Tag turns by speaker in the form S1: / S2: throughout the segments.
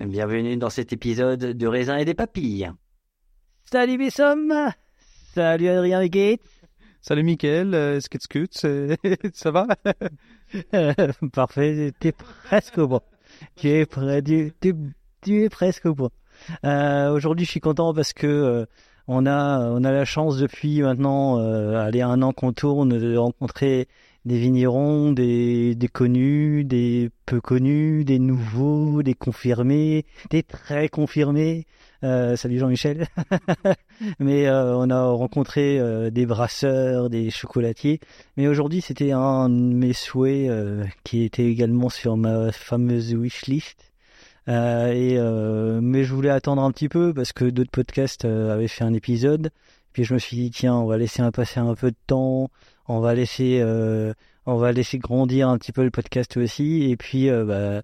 S1: Bienvenue dans cet épisode de raisin et des papilles. Salut mes sommes Salut Adrien Gates
S2: Salut Mickaël, euh, Sketscut, c'est- ça va?
S3: Parfait, t'es presque au point. Tu es, près, tu, tu- tu es presque au point. Euh, Aujourd'hui, je suis content parce que euh, on a on a la chance depuis maintenant euh, aller un an qu'on tourne de rencontrer des vignerons, des, des connus, des peu connus, des nouveaux, des confirmés, des très confirmés. Euh, salut Jean-Michel. Mais euh, on a rencontré euh, des brasseurs, des chocolatiers. Mais aujourd'hui, c'était un de mes souhaits euh, qui était également sur ma fameuse wishlist. Euh, et euh, mais je voulais attendre un petit peu parce que d'autres podcasts avaient fait un épisode. Puis je me suis dit tiens, on va laisser passer un peu de temps, on va laisser euh, on va laisser grandir un petit peu le podcast aussi. Et puis euh, bah,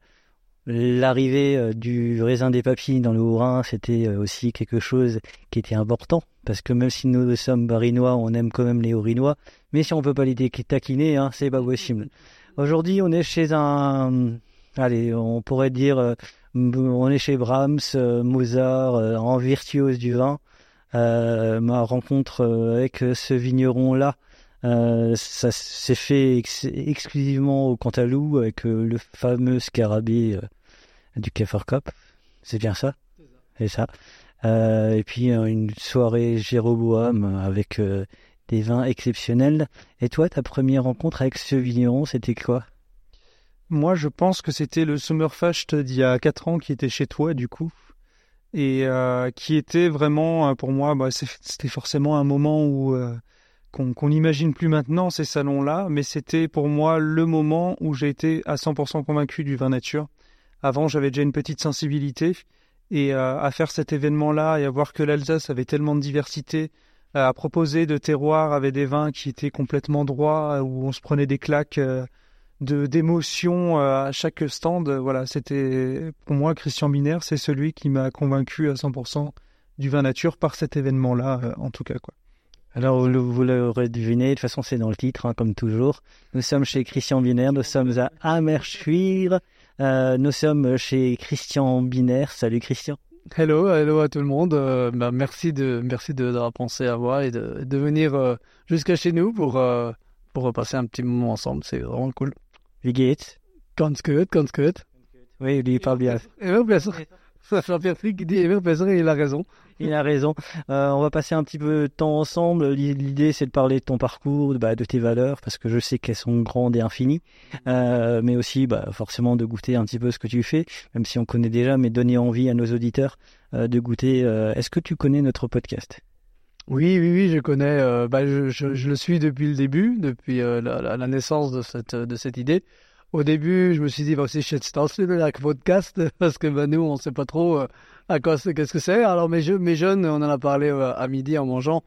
S3: l'arrivée euh, du raisin des papilles dans le Haut-Rhin, c'était aussi quelque chose qui était important parce que même si nous sommes barinois, on aime quand même les Haut-Rhinois. Mais si on peut pas les taquiner, hein, c'est pas possible. Aujourd'hui, on est chez un, allez, on pourrait dire, on est chez Brahms, Mozart, en virtuose du vin. Ma rencontre avec ce vigneron-là, euh, ça s'est fait ex- exclusivement au Cantalou avec euh, le fameux scarabée euh, du Kefferkopf. C'est bien ça? C'est ça. Et puis une soirée Jéroboam avec des vins exceptionnels. Et toi, ta première rencontre avec ce vigneron, c'était quoi?
S2: Moi, je pense que c'était le Summerfest d'il y a 4 ans qui était chez toi, du coup. Et euh, qui était vraiment, pour moi, bah, c'était forcément un moment où euh, qu'on qu'on n'imagine plus maintenant, ces salons-là. Mais c'était pour moi le moment où j'ai été à 100% convaincu du vin nature. Avant, j'avais déjà une petite sensibilité. Et euh, à faire cet événement-là et à voir que l'Alsace avait tellement de diversité, euh, à proposer de terroirs avec des vins qui étaient complètement droits, euh, où on se prenait des claques de d'émotion euh, à chaque stand. Voilà, c'était pour moi Christian Binaire, c'est celui qui m'a convaincu à 100% du vin nature par cet événement-là, en tout cas quoi.
S3: Alors, vous l'aurez deviné, de toute façon, c'est dans le titre, hein, comme toujours. Nous sommes chez Christian Binaire, nous sommes à Amerschwir. Euh, nous sommes chez Christian Binaire. Salut Christian.
S4: Hello, hello à tout le monde. Euh, bah, merci de merci de- d'avoir pensé à moi et de, de venir euh, jusqu'à chez nous pour pour passer un petit moment ensemble. C'est vraiment cool.
S3: Wie geht's
S4: Ganz gut, ganz gut.
S3: Oui, il parle bien.
S4: Et ouais, bien sûr. Jean-Pierre Frick dit Émir Pézeret, il a raison.
S3: Il a raison. Euh, on va passer un petit peu de temps ensemble. L'idée, c'est de parler de ton parcours, de, bah, de tes valeurs, parce que je sais qu'elles sont grandes et infinies, euh, mais aussi bah, forcément de goûter un petit peu ce que tu fais, même si on connaît déjà, mais donner envie à nos auditeurs euh, de goûter. Euh, Est-ce que tu connais notre podcast?
S4: Oui, oui, oui, je connais. euh, bah, je, je, je le suis depuis le début, depuis euh, la, la- la naissance de cette, de cette idée. Au début, je me suis dit, va aussi chez avec podcast, parce que bah, nous, on sait pas trop euh, à quoi c'est, qu'est-ce que c'est. Alors, mes, jeunes, on en a parlé euh, à midi en mangeant.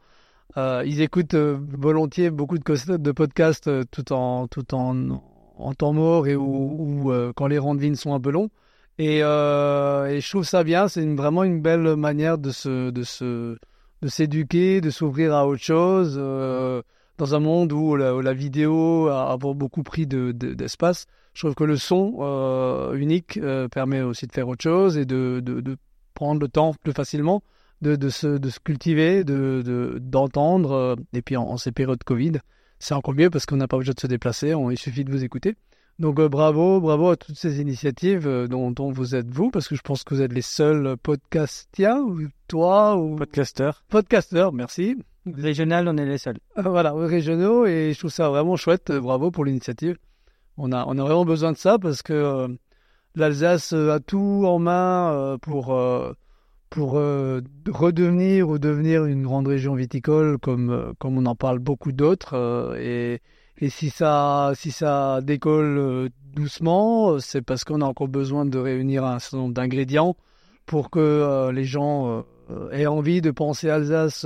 S4: Euh, ils écoutent volontiers beaucoup de, podcasts tout en temps mort et ou, quand les vignes sont un peu longs. Et, et je trouve ça bien. C'est vraiment une belle manière de se de se de s'éduquer, de s'ouvrir à autre chose dans un monde où la, où la vidéo a, a beaucoup pris de, de- d'espace. Je trouve que le son euh, unique euh, permet aussi de faire autre chose et de, prendre le temps plus facilement de, se, se cultiver, de, de, d'entendre. euh, et puis en, en ces périodes Covid, c'est encore mieux parce qu'on n'a pas besoin de se déplacer, on- il suffit de vous écouter. Donc euh, bravo, bravo à toutes ces initiatives euh, dont, dont vous êtes vous, parce que je pense que vous êtes les seuls podcastiens, ou toi, ou
S3: Podcaster.
S4: podcasteurs, merci.
S3: Régional, on est les seuls.
S4: Euh, voilà, régionaux, et je trouve ça vraiment chouette. euh, Bravo pour l'initiative. On a, on a vraiment besoin de ça parce que euh, l'Alsace euh, a tout en main pour, pour redevenir ou devenir une grande région viticole comme, comme on en parle beaucoup d'autres. et, et si ça, si ça décolle doucement, c'est parce qu'on a encore besoin de réunir un certain nombre d'ingrédients pour que les gens aient envie de penser Alsace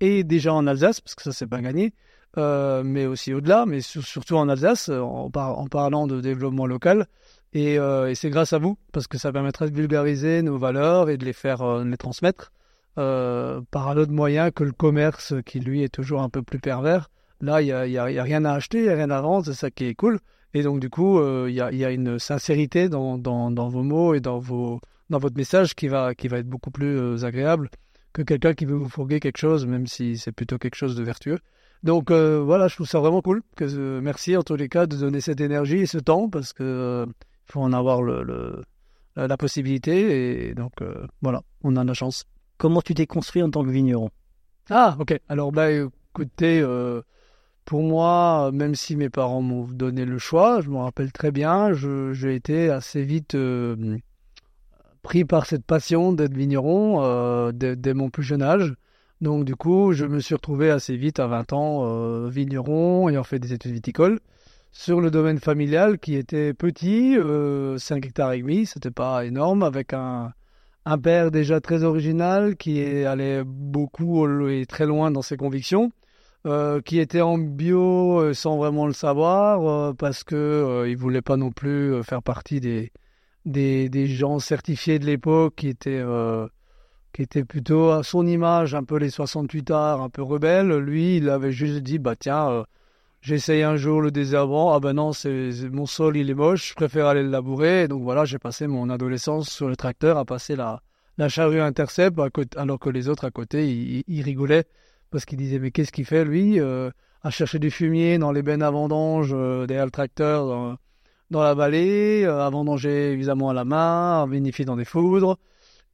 S4: et déjà en Alsace, parce que ça, c'est pas gagné, euh, mais aussi au-delà, mais sur- surtout en Alsace, euh, en, par- en parlant de développement local. Et, euh, et c'est grâce à vous, parce que ça permettrait de vulgariser nos valeurs et de les faire euh, les transmettre par un autre moyen que le commerce, qui lui est toujours un peu plus pervers. Là, il n'y a, a- rien à acheter, il n'y a rien à vendre, c'est ça qui est cool. Et donc, du coup, il y, a, une sincérité dans, vos mots et dans, dans votre message qui va, qui va être beaucoup plus agréable que quelqu'un qui veut vous fourguer quelque chose, même si c'est plutôt quelque chose de vertueux. Donc euh, voilà, je trouve ça vraiment cool. Que, euh, merci en tous les cas de donner cette énergie et ce temps parce que euh, faut en avoir le, le- la, la possibilité et donc euh, voilà, on a de la chance.
S3: Comment tu t'es construit en tant que vigneron?
S4: Ah, ok. Alors, bah, écoutez, pour moi, même si mes parents m'ont donné le choix, je me rappelle très bien, j'ai été assez vite pris par cette passion d'être vigneron euh, dès, mon plus jeune âge. Donc, du coup, je me suis retrouvé assez vite, à 20 ans, euh, vigneron, ayant fait des études viticoles, sur le domaine familial qui était petit, euh, 5 hectares et demi, c'était pas énorme, avec un, père déjà très original qui allé beaucoup au- et très loin dans ses convictions, euh, qui était en bio euh, sans vraiment le savoir euh, parce que euh, il voulait pas non plus euh, faire partie des, des, gens certifiés de l'époque qui étaient euh, qui plutôt à son image, un peu les 68 arts, un peu rebelles. Lui, il avait juste dit bah tiens, euh, j'essaye un jour le désherbant. Ah ben non, c'est mon sol il est moche, je préfère aller le labourer. Donc voilà, j'ai passé mon adolescence sur le tracteur à passer la la charrue intercept alors que les autres à côté ils, rigolaient parce qu'ils disaient mais qu'est-ce qu'il fait lui euh, à chercher du fumier dans les bennes à vendange derrière le tracteur dans, la vallée, euh, à vendanger évidemment à la main, à dans des foudres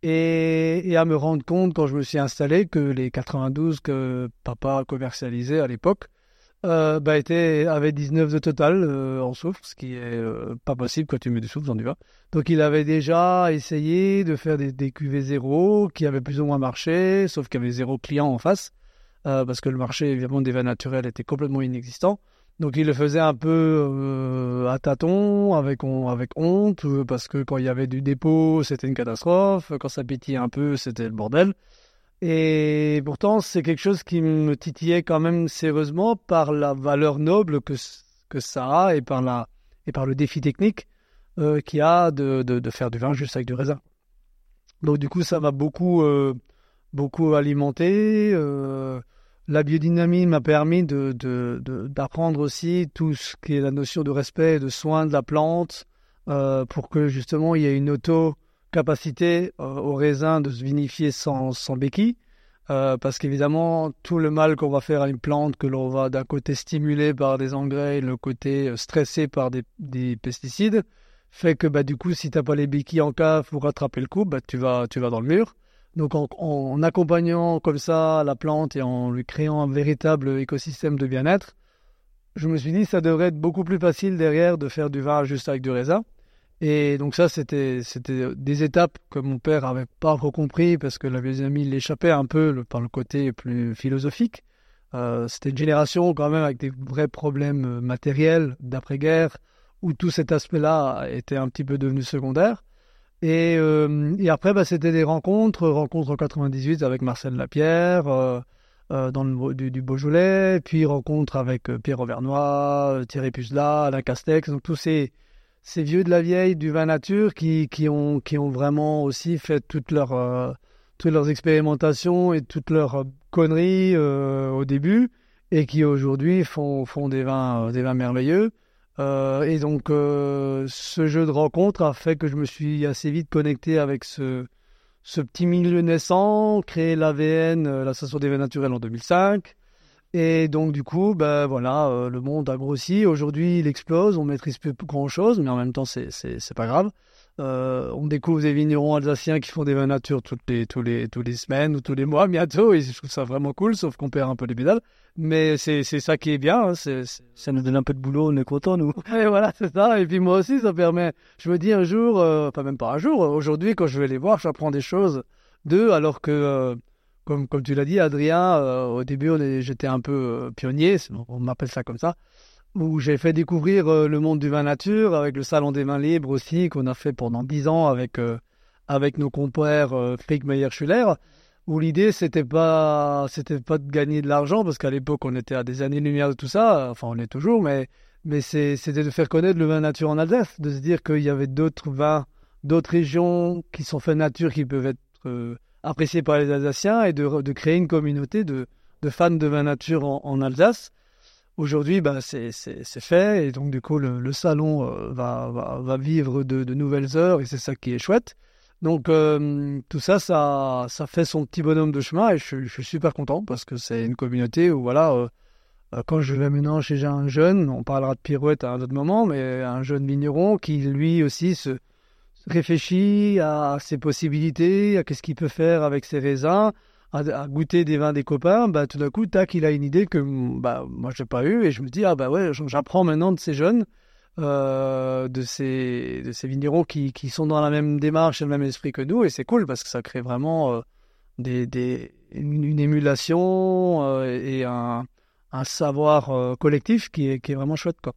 S4: et, à me rendre compte quand je me suis installé que les 92 que papa commercialisait à l'époque euh, bah, avaient 19 de total euh, en soufre, ce qui est euh, pas possible quand tu mets du soufre dans du vin. Donc il avait déjà essayé de faire des, des cuvées zéro qui avaient plus ou moins marché, sauf qu'il y avait zéro client en face, euh, parce que le marché évidemment des vins naturels était complètement inexistant. Donc il le faisait un peu euh, à tâtons, avec, on, avec honte, euh, parce que quand il y avait du dépôt, c'était une catastrophe, quand ça pétillait un peu, c'était le bordel. Et pourtant, c'est quelque chose qui me titillait quand même sérieusement par la valeur noble que, que ça a et par, la, et par le défi technique euh, qu'il y a de, de, faire du vin juste avec du raisin. Donc du coup, ça m'a beaucoup, euh, beaucoup alimenté. La biodynamie m'a permis d'apprendre aussi tout ce qui est la notion de respect et de soin de la plante euh, pour que justement il y ait une auto-capacité euh, au raisin de se vinifier sans, sans béquille. Euh, parce qu'évidemment, tout le mal qu'on va faire à une plante, que l'on va d'un côté stimuler par des engrais et le côté stressé par des, des pesticides, fait que bah, du coup, si tu n'as pas les béquilles en cave pour rattraper le coup, bah, tu, vas, tu vas dans le mur. Donc en, accompagnant comme ça la plante et en lui créant un véritable écosystème de bien-être, je me suis dit ça devrait être beaucoup plus facile derrière de faire du vin juste avec du raisin. Et donc ça, c'était c'était des étapes que mon père avait pas compris parce que la biodynamie l'échappait un peu par le côté plus philosophique. Euh, c'était une génération quand même avec des vrais problèmes matériels d'après-guerre où tout cet aspect-là était un petit peu devenu secondaire. Et, euh, et après, bah, c'était des rencontres, rencontres en 98 avec Marcel Lapierre euh, euh, dans le, du, du, Beaujolais, puis rencontres avec Pierre Auvernois, Thierry Puzelat, Alain Castex, donc tous ces, vieux de la vieille du vin nature qui, ont, vraiment aussi fait toutes leurs, expérimentations et toutes leurs conneries au début, et qui aujourd'hui font, des vins merveilleux. Euh, et donc, euh, ce jeu de rencontre a fait que je me suis assez vite connecté avec ce, petit milieu naissant, créé l'AVN, euh, l'Association des vins naturels en 2005. Et donc, du coup, ben voilà, le monde a grossi. Aujourd'hui, il explose. On maîtrise plus grand chose, mais en même temps, c'est pas grave. Euh, on découvre des vignerons alsaciens qui font des vins nature toutes les, tous les, tous les semaines ou tous les mois bientôt, et je trouve ça vraiment cool, sauf qu'on perd un peu les pédales. Mais c'est, ça qui est bien, hein,
S3: ça nous donne un peu de boulot, on est content nous.
S4: Et voilà, c'est ça. Et puis moi aussi, ça permet. Je me dis un jour, euh, pas même pas un jour, aujourd'hui, quand je vais les voir, j'apprends des choses d'eux, alors que, euh, comme, comme tu l'as dit, Adrien, au début, j'étais un peu pionnier, on m'appelle ça comme ça où j'ai fait découvrir euh, le monde du vin nature avec le salon des vins libres aussi qu'on a fait pendant dix ans avec euh, avec nos compères euh, Frick Meyer Schuller où l'idée c'était pas c'était pas de gagner de l'argent parce qu'à l'époque on était à des années-lumière de tout ça enfin on est toujours mais mais c'était de faire connaître le vin nature en Alsace de se dire qu'il y avait d'autres vins d'autres régions qui sont faits nature qui peuvent être appréciés par les Alsaciens et de, créer une communauté de, de fans de vin nature en Alsace Aujourd'hui, bah, c'est fait et donc du coup le, salon euh, va, va, vivre de, de, nouvelles heures et c'est ça qui est chouette. Donc euh, tout ça, ça, ça fait son petit bonhomme de chemin et je, je suis super content parce que c'est une communauté où voilà, euh, quand je vais maintenant chez un jeune, on parlera de pirouette à un autre moment, mais un jeune vigneron qui lui aussi se réfléchit à ses possibilités, à qu'est-ce qu'il peut faire avec ses raisins, à, goûter des vins des copains, bah, tout d'un coup, tac, il a une idée que bah, moi, je n'ai pas eu. Et je me dis, ah bah ouais, j'apprends maintenant de ces jeunes, euh, de, ces, de ces vignerons qui, qui, sont dans la même démarche et le même esprit que nous. Et c'est cool parce que ça crée vraiment euh, des, des, une, émulation euh, et un, un savoir collectif qui est, qui est vraiment chouette. Quoi.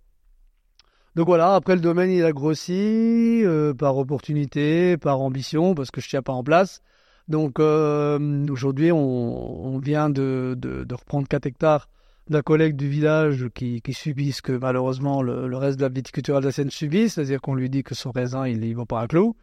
S4: Donc voilà, après le domaine il a grossi par opportunité, par ambition, parce que je tiens pas en place. Donc euh, aujourd'hui, on, vient de, reprendre 4 hectares d'un collègue du village qui, subit ce que malheureusement le, reste de la viticulture alsacienne subit, c'est-à-dire qu'on lui dit que son raisin, il ne va pas à clou,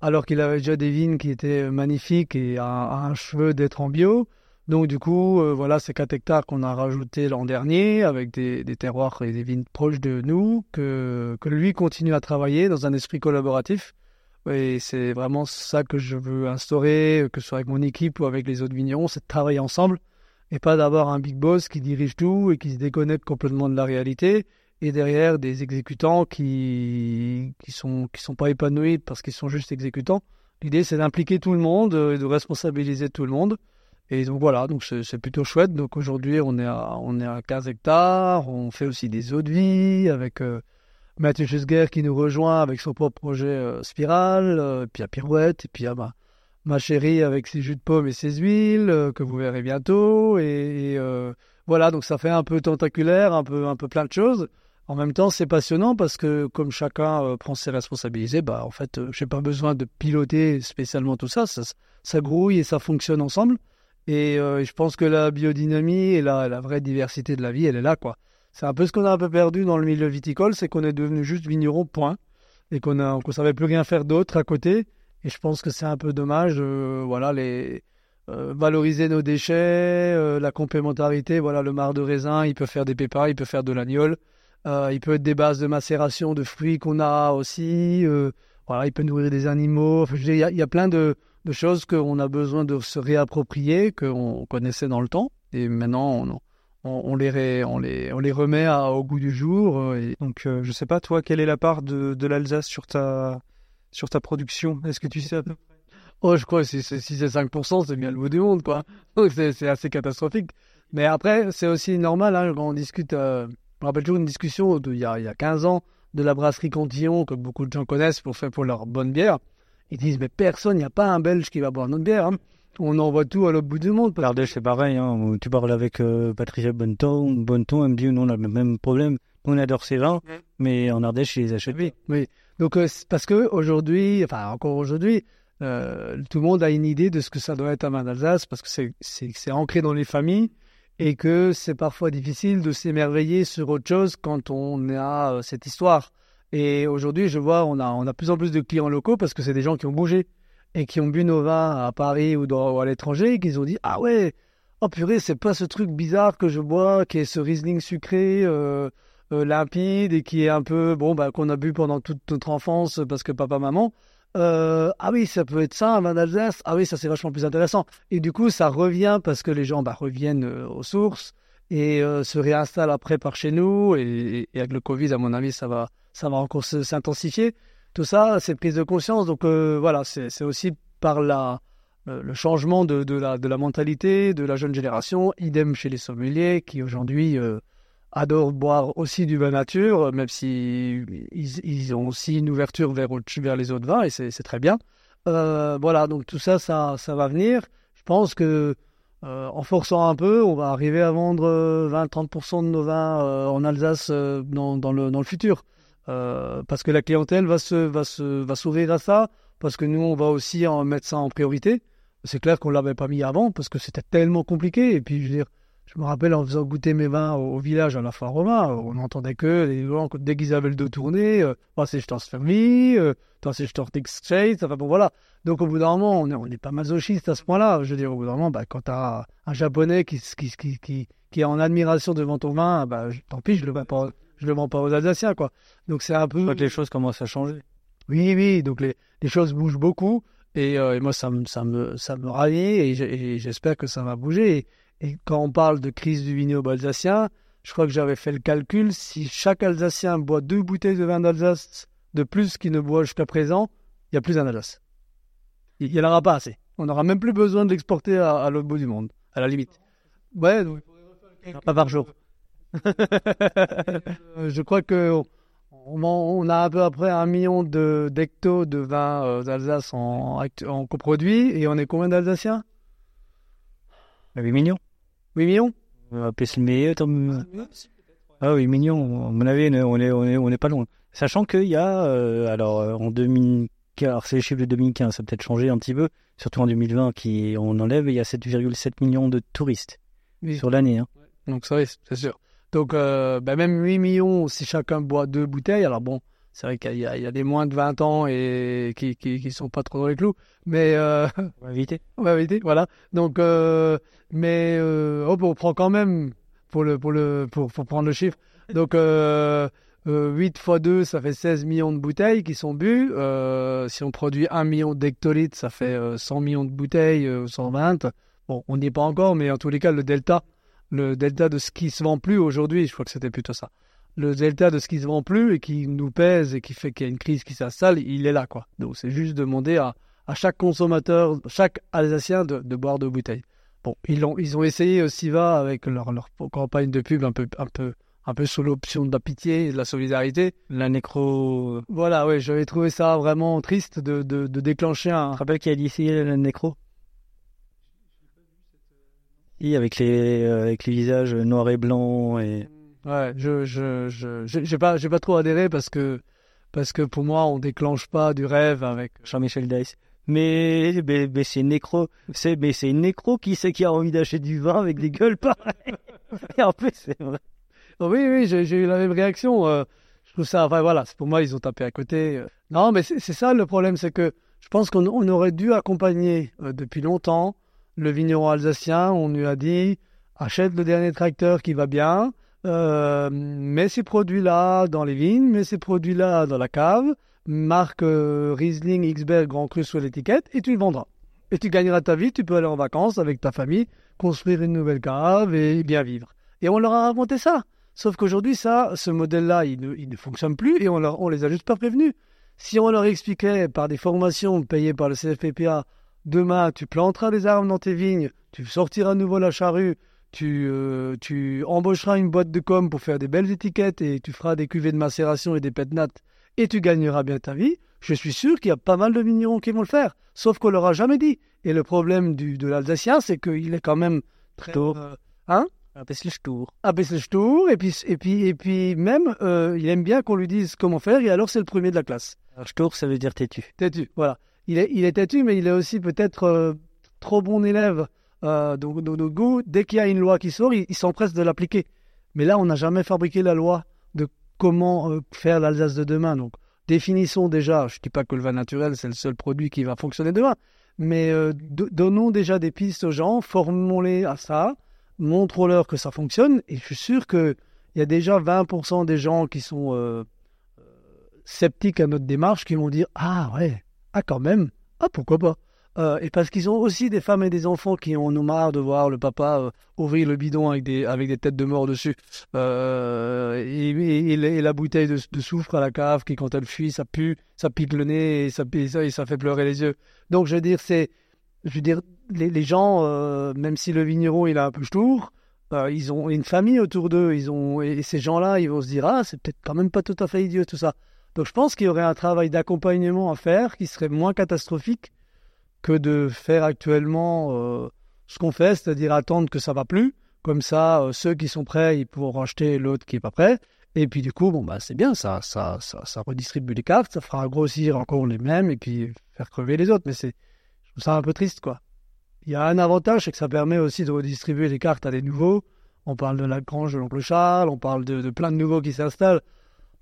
S4: alors qu'il avait déjà des vignes qui étaient magnifiques et à, un cheveu d'être en bio. Donc du coup, euh, voilà, ces 4 hectares qu'on a rajoutés l'an dernier avec des, terroirs et des vignes proches de nous, que, que lui continue à travailler dans un esprit collaboratif et c'est vraiment ça que je veux instaurer, que ce soit avec mon équipe ou avec les autres vignerons, c'est de travailler ensemble et pas d'avoir un big boss qui dirige tout et qui se déconnecte complètement de la réalité et derrière des exécutants qui qui sont qui sont pas épanouis parce qu'ils sont juste exécutants. L'idée c'est d'impliquer tout le monde et de responsabiliser tout le monde. Et donc voilà, donc c'est plutôt chouette. Donc aujourd'hui on est à on est à 15 hectares, on fait aussi des eaux de vie avec euh, Mathieu Chesguer qui nous rejoint avec son propre projet euh, Spirale, euh, puis à Pirouette, et puis à ma, ma chérie avec ses jus de pommes et ses huiles, euh, que vous verrez bientôt. Et, voilà, donc ça fait un peu tentaculaire, un peu, un peu plein de choses. En même temps, c'est passionnant parce que comme chacun prend ses responsabilités, bah en fait, j'ai pas besoin de piloter spécialement tout ça. Ça, ça grouille et ça fonctionne ensemble. Et je pense que la biodynamie et la, la vraie diversité de la vie, elle est là, quoi. C'est un peu ce qu'on a un peu perdu dans le milieu viticole, c'est qu'on est devenu juste vigneron, point, et qu'on ne qu'on savait plus rien faire d'autre à côté. Et je pense que c'est un peu dommage, euh, voilà, les euh, valoriser nos déchets, euh, la complémentarité, voilà, le marc de raisin, il peut faire des pépins, il peut faire de l'agnole, il peut être des bases de macération de fruits qu'on a aussi, voilà, il peut nourrir des animaux. il y, y, a plein de, de choses qu'on a besoin de se réapproprier, qu'on connaissait dans le temps, et maintenant on, on, les, remet au goût du jour. euh, Et...
S2: Donc, euh, je sais pas, toi, quelle est la part de, l'Alsace sur ta, production? Est-ce que tu sais peu
S4: Oh, je crois que si c'est si c'est 5%, c'est bien le bout du monde, quoi. C'est assez catastrophique. Mais après, c'est aussi normal, hein, quand on discute. euh, je me rappelle toujours une discussion il y a, y a 15 ans de la brasserie Cantillon, que beaucoup de gens connaissent pour faire pour leur bonne bière. Ils disent, mais personne, il n'y a pas un Belge qui va boire notre bière. hein. On envoie tout à l'autre bout du monde.
S3: L'Ardèche, c'est pareil. Hein. Tu parles avec euh, Patricia Bonneton, Bonneton, elle me dit, nous, on a le même problème. On adore ces vins, mais en Ardèche, ils les achètent.
S4: Oui, oui. Donc, euh, parce que aujourd'hui, enfin, encore aujourd'hui, euh, tout le monde a une idée de ce que ça doit être un vin d'Alsace parce que c'est- ancré dans les familles et que c'est parfois difficile de s'émerveiller sur autre chose quand on a euh, cette histoire. Et aujourd'hui, je vois, on a, on a de plus en plus de clients locaux parce que c'est des gens qui ont bougé et qui ont bu nos vins à Paris ou, à l'étranger et qui ont dit Ah ouais, oh purée, c'est pas ce truc bizarre que je bois, qui est ce Riesling sucré. euh, euh, limpide et qui est un peu bon bah qu'on a bu pendant toute notre enfance parce que papa maman euh, ah oui ça peut être ça un vin d'Alsace ah oui ça c'est vachement plus intéressant et du coup ça revient parce que les gens bah, reviennent aux sources et se réinstallent après par chez nous et, et avec le Covid à mon avis ça va ça va encore s'intensifier tout ça c'est prise de conscience donc euh, voilà c'est aussi par la le changement de, de la, de la mentalité de la jeune génération, idem chez les sommeliers qui aujourd'hui euh, adorent boire aussi du vin nature, même si ils, ont aussi une ouverture vers, vers les autres vins et c'est très bien. Euh, voilà, donc tout ça, ça, ça va venir. Je pense que euh, en forçant un peu, on va arriver à vendre euh, 20-30% de nos vins en Alsace dans, dans, le, dans le futur. Euh, parce que la clientèle va se va se va s'ouvrir à ça, parce que nous on va aussi en mettre ça en priorité. C'est clair qu'on l'avait pas mis avant parce que c'était tellement compliqué. Et puis je veux dire, je me rappelle en faisant goûter mes vins au, village à la fin romain, on n'entendait que les gens dès qu'ils avaient le dos tourné, euh, oh, c'est Storsfermi, euh, toi c'est Stortexchase, enfin bon voilà. Donc au bout d'un moment, on est, on est pas masochiste à ce point-là. Je veux dire, au bout d'un moment, bah, quand tu as un japonais qui, qui, qui, qui, qui est en admiration devant ton vin, bah, je- tant pis, je le vends pas, je le vends pas aux Alsaciens quoi. Donc c'est un peu.
S3: Je que les choses commencent à changer.
S4: Oui, oui, donc les, les choses bougent beaucoup et, euh, et moi ça me, ça me, ça me ravit et j'espère que ça va bouger. Et, et quand on parle de crise du vignoble alsacien, je crois que j'avais fait le calcul, si chaque Alsacien boit deux bouteilles de vin d'Alsace de plus qu'il ne boit jusqu'à présent, il n'y a plus un Alsace. Il n'y en aura pas assez. On n'aura même plus besoin de l'exporter à, à l'autre bout du monde, à la limite. Ouais, donc,
S3: Pas par jour.
S4: Euh, je crois que on, on a à peu près un million de d'hectos de vin euh, d'Alsace en, en coproduit et on est combien d'Alsaciens?
S3: 8 millions.
S4: 8 millions?
S3: On va appeler ça le meilleur. Tom. Ah oui, millions. À mon avis, on est, on est, on est pas loin. Sachant qu'il y a, euh, alors euh, en 2015, alors c'est les chiffres de 2015, ça a peut-être changé un petit peu, surtout en 2020, qui on enlève, il y a 7,7 millions de touristes
S4: Oui.
S3: sur l'année. Hein.
S4: Donc ça, oui, c'est sûr. Donc euh, ben, même 8 millions si chacun boit deux bouteilles. Alors bon, c'est vrai qu'il y, y a des moins de 20 ans et qui, qui, qui sont pas trop dans les clous. Mais euh,
S3: On va éviter.
S4: on va éviter, voilà. Donc, euh, mais euh, hop, on prend quand même pour le pour le pour, pour prendre le chiffre. Donc euh, euh, 8 fois 2, ça fait 16 millions de bouteilles qui sont bues. Euh, si on produit 1 million d'hectolitres, ça fait euh, 100 millions de bouteilles, euh, 120. Bon, on n'y est pas encore, mais en tous les cas, le delta, le delta de ce qui se vend plus aujourd'hui, je crois que c'était plutôt ça. Le delta de ce qui se vend plus et qui nous pèse et qui fait qu'il y a une crise qui s'installe, il est là, quoi. Donc c'est juste demander à, à chaque consommateur, chaque Alsacien de, de boire deux bouteilles. Bon, ils ont, ils ont essayé aussi va avec leur, leur campagne de pub un peu, un peu, un peu sous l'option de la pitié et de la solidarité.
S3: La nécro.
S4: Voilà, ouais, j'avais trouvé ça vraiment triste de, de, de déclencher un.
S3: Tu te rappelles qui a dit la nécro? Oui, avec les, euh, avec les visages noirs et blancs et.
S4: Ouais, je, je, je, j'ai pas, j'ai pas trop adhéré parce que, parce que pour moi, on déclenche pas du rêve avec.
S3: Jean-Michel Dice. Mais, mais, mais c'est nécro, c'est, mais c'est nécro qui c'est qui a envie d'acheter du vin avec des gueules pareilles. Et en plus, c'est vrai.
S4: Oui, oui, j'ai j'ai eu la même réaction. euh, je trouve ça, enfin voilà, c'est pour moi, ils ont tapé à côté. euh. Non, mais c'est c'est ça le problème, c'est que je pense qu'on on aurait dû accompagner euh, depuis longtemps le vigneron alsacien. On lui a dit, achète le dernier tracteur qui va bien, euh, mets ces produits-là dans les vignes, mets ces produits-là dans la cave, marque euh, Riesling Xberg Grand Cru sur l'étiquette et tu le vendras. Et tu gagneras ta vie, tu peux aller en vacances avec ta famille, construire une nouvelle cave et bien vivre. Et on leur a raconté ça. Sauf qu'aujourd'hui, ça, ce modèle-là, il ne fonctionne plus et on, leur, on les a juste pas prévenus. Si on leur expliquait par des formations payées par le CFPPA, demain, tu planteras des arbres dans tes vignes, tu sortiras à nouveau la charrue, tu, euh, tu embaucheras une boîte de com pour faire des belles étiquettes et tu feras des cuvées de macération et des pets nattes et tu gagneras bien ta vie, je suis sûr qu'il y a pas mal de vignerons qui vont le faire. Sauf qu'on leur a jamais dit. Et le problème du, de l'Alsacien, c'est qu'il est quand même très...
S3: Tour.
S4: euh, hein?
S3: Un tour.
S4: le tour et puis et puis et puis même euh, il aime bien qu'on lui dise comment faire et alors c'est le premier de la classe.
S3: Alors, tour, ça veut dire têtu.
S4: Têtu, voilà. Il est il est têtu mais il est aussi peut-être euh, trop bon élève. Euh, donc donc, donc, goût, dès qu'il y a une loi qui sort, il, s'empresse de l'appliquer. Mais là on n'a jamais fabriqué la loi de comment euh, faire l'Alsace de demain. Donc définissons déjà. Je dis pas que le vin naturel c'est le seul produit qui va fonctionner demain, mais euh, do- donnons déjà des pistes aux gens, formons-les à ça montre-leur que ça fonctionne. Et je suis sûr qu'il y a déjà 20% des gens qui sont euh, sceptiques à notre démarche qui vont dire Ah ouais, ah quand même, ah pourquoi pas. Euh, et parce qu'ils ont aussi des femmes et des enfants qui en ont marre de voir le papa euh, ouvrir le bidon avec des, avec des têtes de mort dessus Euh, et, la- bouteille de, soufre à la cave qui, quand elle fuit, ça pue, ça pique le nez et ça, et ça, fait pleurer les yeux. Donc, je veux dire, c'est, je veux dire, les, gens, même si le vigneron il a un peu euh, ils ont une famille autour d'eux, ils ont et ces gens-là, ils vont se dire ah c'est peut-être quand même pas tout à fait idiot tout ça. Donc je pense qu'il y aurait un travail d'accompagnement à faire qui serait moins catastrophique que de faire actuellement euh, ce qu'on fait, c'est-à-dire attendre que ça va plus. Comme ça, euh, ceux qui sont prêts, ils pourront racheter l'autre qui est pas prêt. Et puis du coup, bon bah c'est bien, ça, ça, ça, redistribue les cartes, ça fera grossir encore les mêmes et puis faire crever les autres. Mais c'est, je trouve ça un peu triste quoi. Il y a un avantage, c'est que ça permet aussi de redistribuer les cartes à des nouveaux. On parle de la grange de l'oncle Charles, on parle de plein de nouveaux qui s'installent.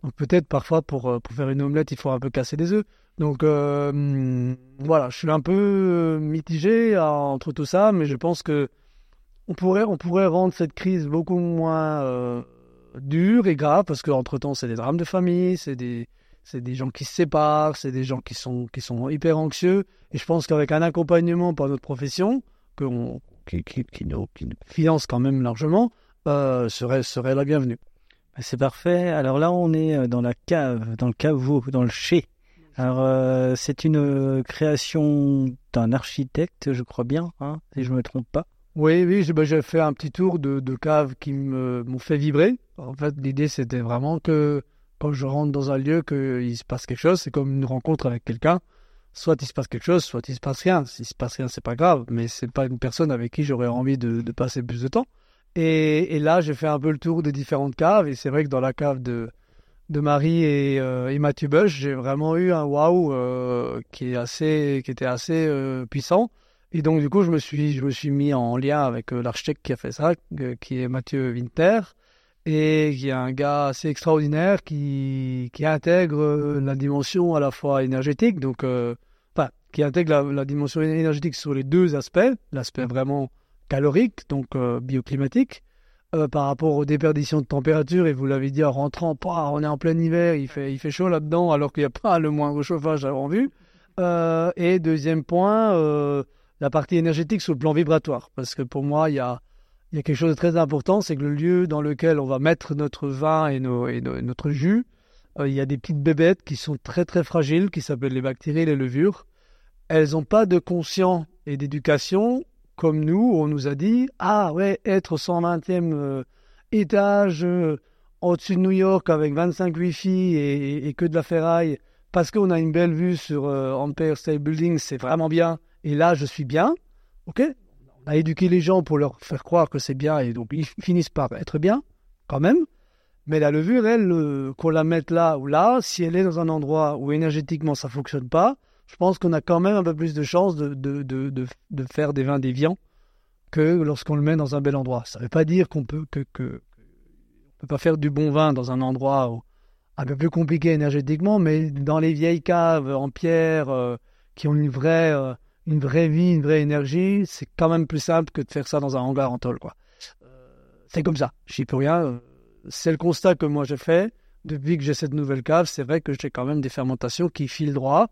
S4: Donc peut-être parfois pour, euh, pour faire une omelette, il faut un peu casser des œufs. Donc euh, hum, voilà, je suis un peu euh, mitigé entre tout ça, mais je pense que on pourrait, on pourrait rendre cette crise beaucoup moins euh, dure et grave, parce qu'entre-temps, c'est des drames de famille, c'est des, c'est des gens qui se séparent, c'est des gens qui sont, qui sont hyper anxieux. Et je pense qu'avec un accompagnement par notre profession, que on- qui, qui, qui nous, qui nous finance quand même largement, euh, serait, serait la bienvenue.
S3: Bah, C'est parfait. Alors là, on est euh, dans la cave, dans le caveau, dans le chai. Alors, euh, c'est une euh, création d'un architecte, je crois bien, hein, si je ne me trompe pas.
S4: Oui, oui, j'ai ben, j'ai fait un petit tour de, de caves qui m'ont fait vibrer. En fait, l'idée, c'était vraiment que quand je rentre dans un lieu, qu'il se passe quelque chose. C'est comme une rencontre avec quelqu'un. Soit il se passe quelque chose, soit il se passe rien. S'il se passe rien, c'est pas grave, mais c'est pas une personne avec qui j'aurais envie de passer plus de temps. Et, là, j'ai fait un peu le tour des différentes caves. Et c'est vrai que dans la cave de, de Marie et, euh, et Mathieu Bush, j'ai vraiment eu un waouh euh, qui qui était assez euh, puissant. Et donc, du coup, je me suis, je me suis mis en lien avec l'architecte qui a fait ça, qui est Mathieu Winter, et qui est un gars assez extraordinaire qui, qui intègre la dimension à la fois énergétique, donc, euh, enfin, qui intègre la, la dimension énergétique sur les deux aspects, l'aspect vraiment calorique, donc euh, bioclimatique, euh, par rapport aux déperditions de température, et vous l'avez dit en rentrant, Pouah, on est en plein hiver, il fait, il fait chaud là-dedans, alors qu'il n'y a pas le moindre chauffage en vue. Euh, et deuxième point, euh, la partie énergétique sur le plan vibratoire. Parce que pour moi, il y a, y a quelque chose de très important, c'est que le lieu dans lequel on va mettre notre vin et, notre jus, il y a des petites bébêtes qui sont très très fragiles, qui s'appellent les bactéries les levures. Elles n'ont pas de conscience et d'éducation comme nous, on nous a dit, ah ouais, être au 120e euh, étage euh, au-dessus de New York avec 25 Wi-Fi et, que de la ferraille, parce qu'on a une belle vue sur euh, Empire State Building, c'est vraiment bien. Et là, je suis bien. Ok? On a éduqué les gens pour leur faire croire que c'est bien et donc ils finissent par être bien, quand même. Mais la levure, elle, qu'on la mette là ou là, si elle est dans un endroit où énergétiquement ça fonctionne pas, je pense qu'on a quand même un peu plus de chances de, de, de, de, faire des vins déviants que lorsqu'on le met dans un bel endroit. Ça ne veut pas dire qu'on peut que, que, peut pas faire du bon vin dans un endroit un peu plus compliqué énergétiquement, mais dans les vieilles caves en pierre euh, qui ont une vraie, euh, une vraie vie, une vraie énergie, c'est quand même plus simple que de faire ça dans un hangar en tôle. Quoi. Euh, c'est comme ça, je n'y peux rien. C'est le constat que moi j'ai fait. Depuis que j'ai cette nouvelle cave, c'est vrai que j'ai quand même des fermentations qui filent droit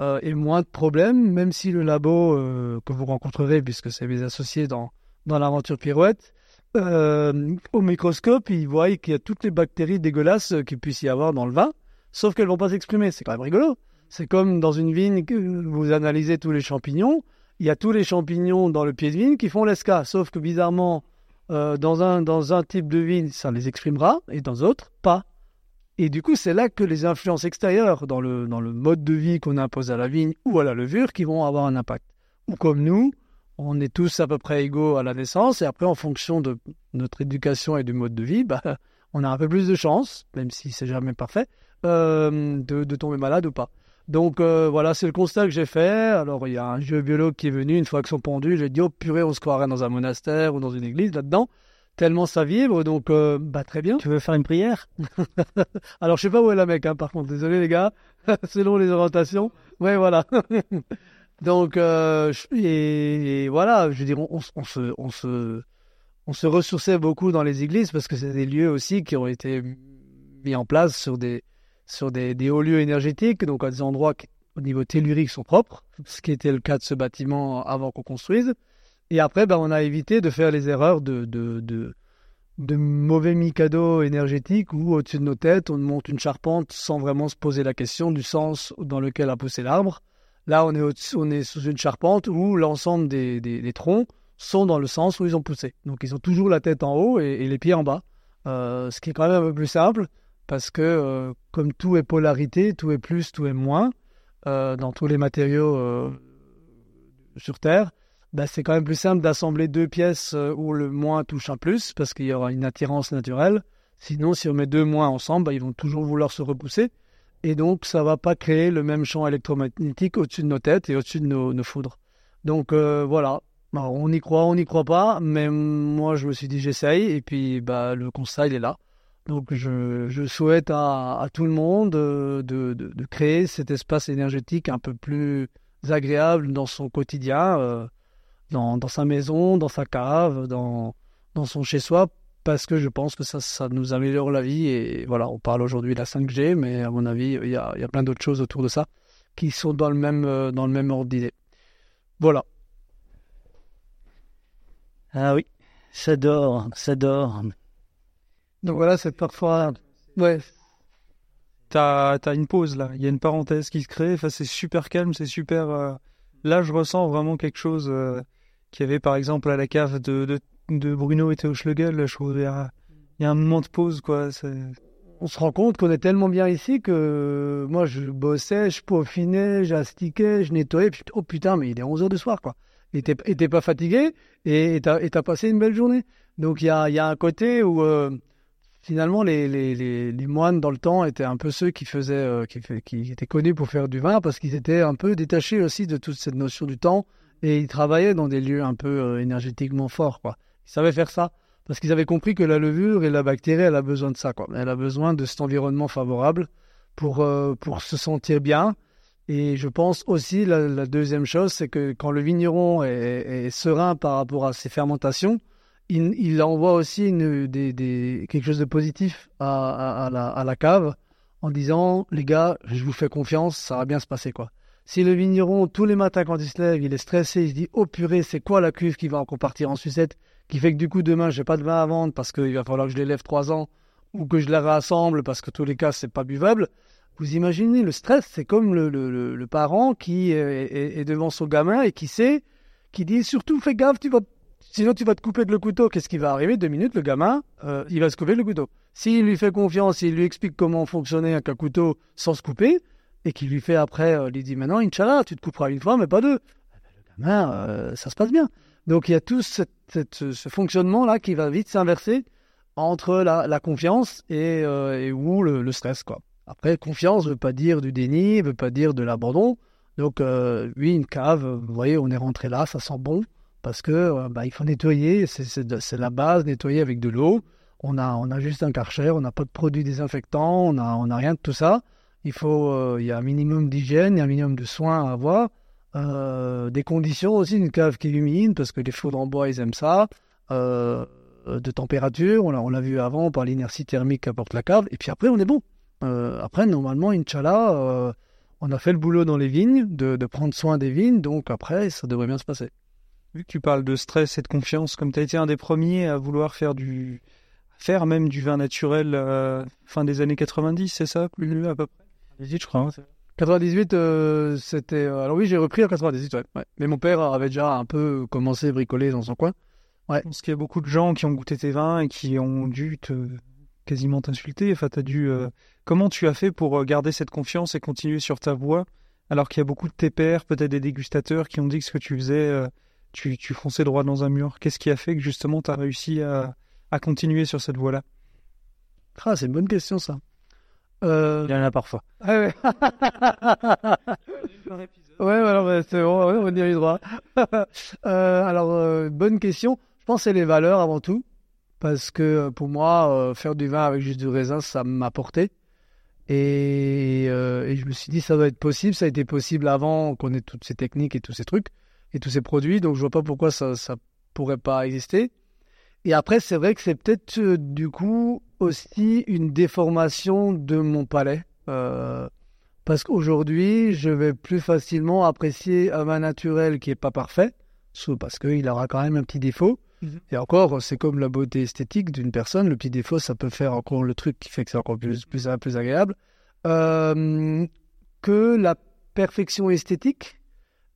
S4: euh, et moins de problèmes, même si le labo euh, que vous rencontrerez, puisque c'est mes associés dans, dans l'aventure Pirouette, euh, au microscope, ils voient qu'il y a toutes les bactéries dégueulasses qu'il puisse y avoir dans le vin, sauf qu'elles vont pas s'exprimer. C'est quand même rigolo. C'est comme dans une vigne que vous analysez tous les champignons. Il y a tous les champignons dans le pied de vigne qui font l'esca, sauf que bizarrement, dans, un, dans un type de vigne, ça les exprimera, et dans d'autres, pas. Et du coup, c'est là que les influences extérieures dans le, dans le mode de vie qu'on impose à la vigne ou à la levure qui vont avoir un impact. Ou comme nous, on est tous à peu près égaux à la naissance, et après, en fonction de notre éducation et du mode de vie, bah, on a un peu plus de chance, même si c'est jamais parfait, euh, de, de, tomber malade ou pas. Donc euh, voilà, c'est le constat que j'ai fait. Alors il y a un géobiologue qui est venu une fois que sont pendus, j'ai dit oh purée, on se croirait dans un monastère ou dans une église là-dedans tellement ça vibre, donc euh, bah très bien.
S3: Tu veux faire une prière?
S4: Alors je sais pas où est la mec, hein, par contre, désolé les gars, selon les orientations. Ouais, voilà. donc euh, et, voilà, je veux dire, on, on, se, on se, on se ressourçait beaucoup dans les églises parce que c'est des lieux aussi qui ont été mis en place sur des, sur des, des hauts lieux énergétiques, donc à des endroits qui, au niveau tellurique sont propres, ce qui était le cas de ce bâtiment avant qu'on construise. Et après, ben, on a évité de faire les erreurs de, de, de, de mauvais mikado énergétiques où au-dessus de nos têtes, on monte une charpente sans vraiment se poser la question du sens dans lequel a poussé l'arbre. Là, on est, on est sous une charpente où l'ensemble des, des, troncs sont dans le sens où ils ont poussé. Donc, ils ont toujours la tête en haut et, les pieds en bas. Euh, ce qui est quand même un peu plus simple parce que, euh, comme tout est polarité, tout est plus, tout est moins, euh, dans tous les matériaux sur Terre, bah, c'est quand même plus simple d'assembler deux pièces euh, où le moins touche un plus, parce qu'il y aura une attirance naturelle. Sinon, si on met deux moins ensemble, bah, ils vont toujours vouloir se repousser. Et donc, ça va pas créer le même champ électromagnétique au-dessus de nos têtes et au-dessus de nos, foudres. Donc, euh, voilà. on y croit, on n'y croit pas, mais moi, je me suis dit, j'essaye, et puis bah, le constat, il est là. Donc, je, souhaite à, tout le monde euh, de, de, créer cet espace énergétique un peu plus agréable dans son quotidien dans, dans, sa maison, dans sa cave, dans, dans son chez-soi, parce que je pense que ça, ça nous améliore la vie. Et voilà, on parle aujourd'hui de la 5G, mais à mon avis, il y a, il y a plein d'autres choses autour de ça qui sont dans le même, euh, dans le même ordre d'idée. Voilà.
S3: Ah oui, ça dort, ça dort.
S4: Donc voilà, c'est parfois. Ouais.
S2: T'as as une pause là, il y a une parenthèse qui se crée, enfin, c'est super calme, c'est super. Euh, là, je ressens vraiment quelque chose. Euh, qu'il y avait par exemple à la cave de, de, Bruno et Théo Schlegel. Je trouve il y, a, un moment de pause, quoi.
S4: On se rend compte qu'on est tellement bien ici que moi, je bossais, je peaufinais, j'astiquais, je nettoyais. Puis, oh putain, mais il est 11 h du soir, quoi. Et t'es pas fatigué et t'as as passé une belle journée. Donc il y a, y a, un côté où euh, finalement les, moines dans le temps étaient un peu ceux qui faisaient, euh, qui étaient connus pour faire du vin parce qu'ils étaient un peu détachés aussi de toute cette notion du temps et ils travaillaient dans des lieux un peu euh, énergétiquement forts, quoi. Ils savaient faire ça parce qu'ils avaient compris que la levure et la bactérie, elle a besoin de ça, quoi. Elle a besoin de cet environnement favorable pour, euh, pour se sentir bien. Et je pense aussi, la, deuxième chose, c'est que quand le vigneron est, serein par rapport à ses fermentations, il, envoie aussi quelque chose de positif à, la, à la cave en disant, les gars, je vous fais confiance, ça va bien se passer, quoi. Si le vigneron, tous les matins quand il se lève, il est stressé, il se dit Oh purée, c'est quoi la cuve qui va encore partir en sucette Qui fait que du coup, demain, j'ai pas de vin à vendre parce qu'il va falloir que je l'élève trois ans ou que je la rassemble parce que tous les cas, c'est pas buvable. Vous imaginez le stress, c'est comme le, le, le, parent qui est, devant son gamin et qui sait, qui dit surtout fais gaffe, tu vas, sinon tu vas te couper de le couteau. Qu'est-ce qui va arriver? Deux minutes, le gamin, euh, il va se couper le couteau. S'il lui fait confiance, s'il lui explique comment fonctionner avec un couteau sans se couper, et qui lui fait après, euh, lui dit maintenant, Inch'Allah, tu te couperas une fois, mais pas deux. Le gamin, euh, ça se passe bien. Donc il y a tout ce fonctionnement-là qui va vite s'inverser entre la, confiance et, euh, le, stress. quoi. Après, confiance ne veut pas dire du déni, ne veut pas dire de l'abandon. Donc euh, oui, une cave, vous voyez, on est rentré là, ça sent bon, parce que bah, il faut nettoyer, c'est la base, nettoyer avec de l'eau. On a, on a juste un karcher, on n'a pas de produits désinfectants, on n'a on a rien de tout ça. Il faut, euh, il y a un minimum d'hygiène, il y a un minimum de soins à avoir. Euh, des conditions aussi, une cave qui est humide, parce que les foudres en bois, ils aiment ça. Euh, de température, on l'a vu avant par l'inertie thermique qu'apporte la cave. Et puis après, on est bon. après, normalement, Inch'Allah, on a fait le boulot dans les vignes, de, de, prendre soin des vignes, donc après, ça devrait bien se passer.
S2: Vu que tu parles de stress et de confiance, comme tu as été un des premiers à vouloir faire du faire même du vin naturel fin des années 90, c'est ça Plus à peu près?
S3: 18, je crois. hein, c'est-
S4: 98, euh, c'était. euh, alors oui, j'ai repris en 98, ouais, ouais. Mais mon père avait déjà un peu commencé à bricoler dans son coin.
S2: Je pense qu'il y a beaucoup de gens qui ont goûté tes vins et qui ont dû te quasiment t'insulter. Enfin, t'as dû. euh, Comment tu as fait pour garder cette confiance et continuer sur ta voie alors qu'il y a beaucoup de tes pairs, peut-être des dégustateurs qui ont dit que ce que tu faisais, euh, tu, tu fonçais droit dans un mur. Qu'est-ce qui a fait que justement tu as réussi à, à continuer sur cette voie-là?
S4: Ah, c'est une bonne question, ça. Euh...
S3: Il y en a parfois.
S4: Ah ouais. ouais, alors bah, c'est bon, ouais, on y a eu droit. Euh, alors, euh, bonne question. Je pense que c'est les valeurs avant tout. Parce que euh, pour moi, euh, faire du vin avec juste du raisin, ça m'a porté. Et, euh, et je me suis dit, ça doit être possible. Ça a été possible avant qu'on ait toutes ces techniques et tous ces trucs et tous ces produits. Donc, je vois pas pourquoi ça, ça pourrait pas exister. Et après, c'est vrai que c'est peut-être euh, du coup aussi une déformation de mon palais. Euh, parce qu'aujourd'hui, je vais plus facilement apprécier un vin naturel qui est pas parfait, parce qu'il aura quand même un petit défaut.
S2: Mhm.
S4: Et encore, c'est comme la beauté esthétique d'une personne. Le petit défaut, ça peut faire encore le truc qui fait que c'est encore plus, plus, plus agréable. Euh, que la perfection esthétique.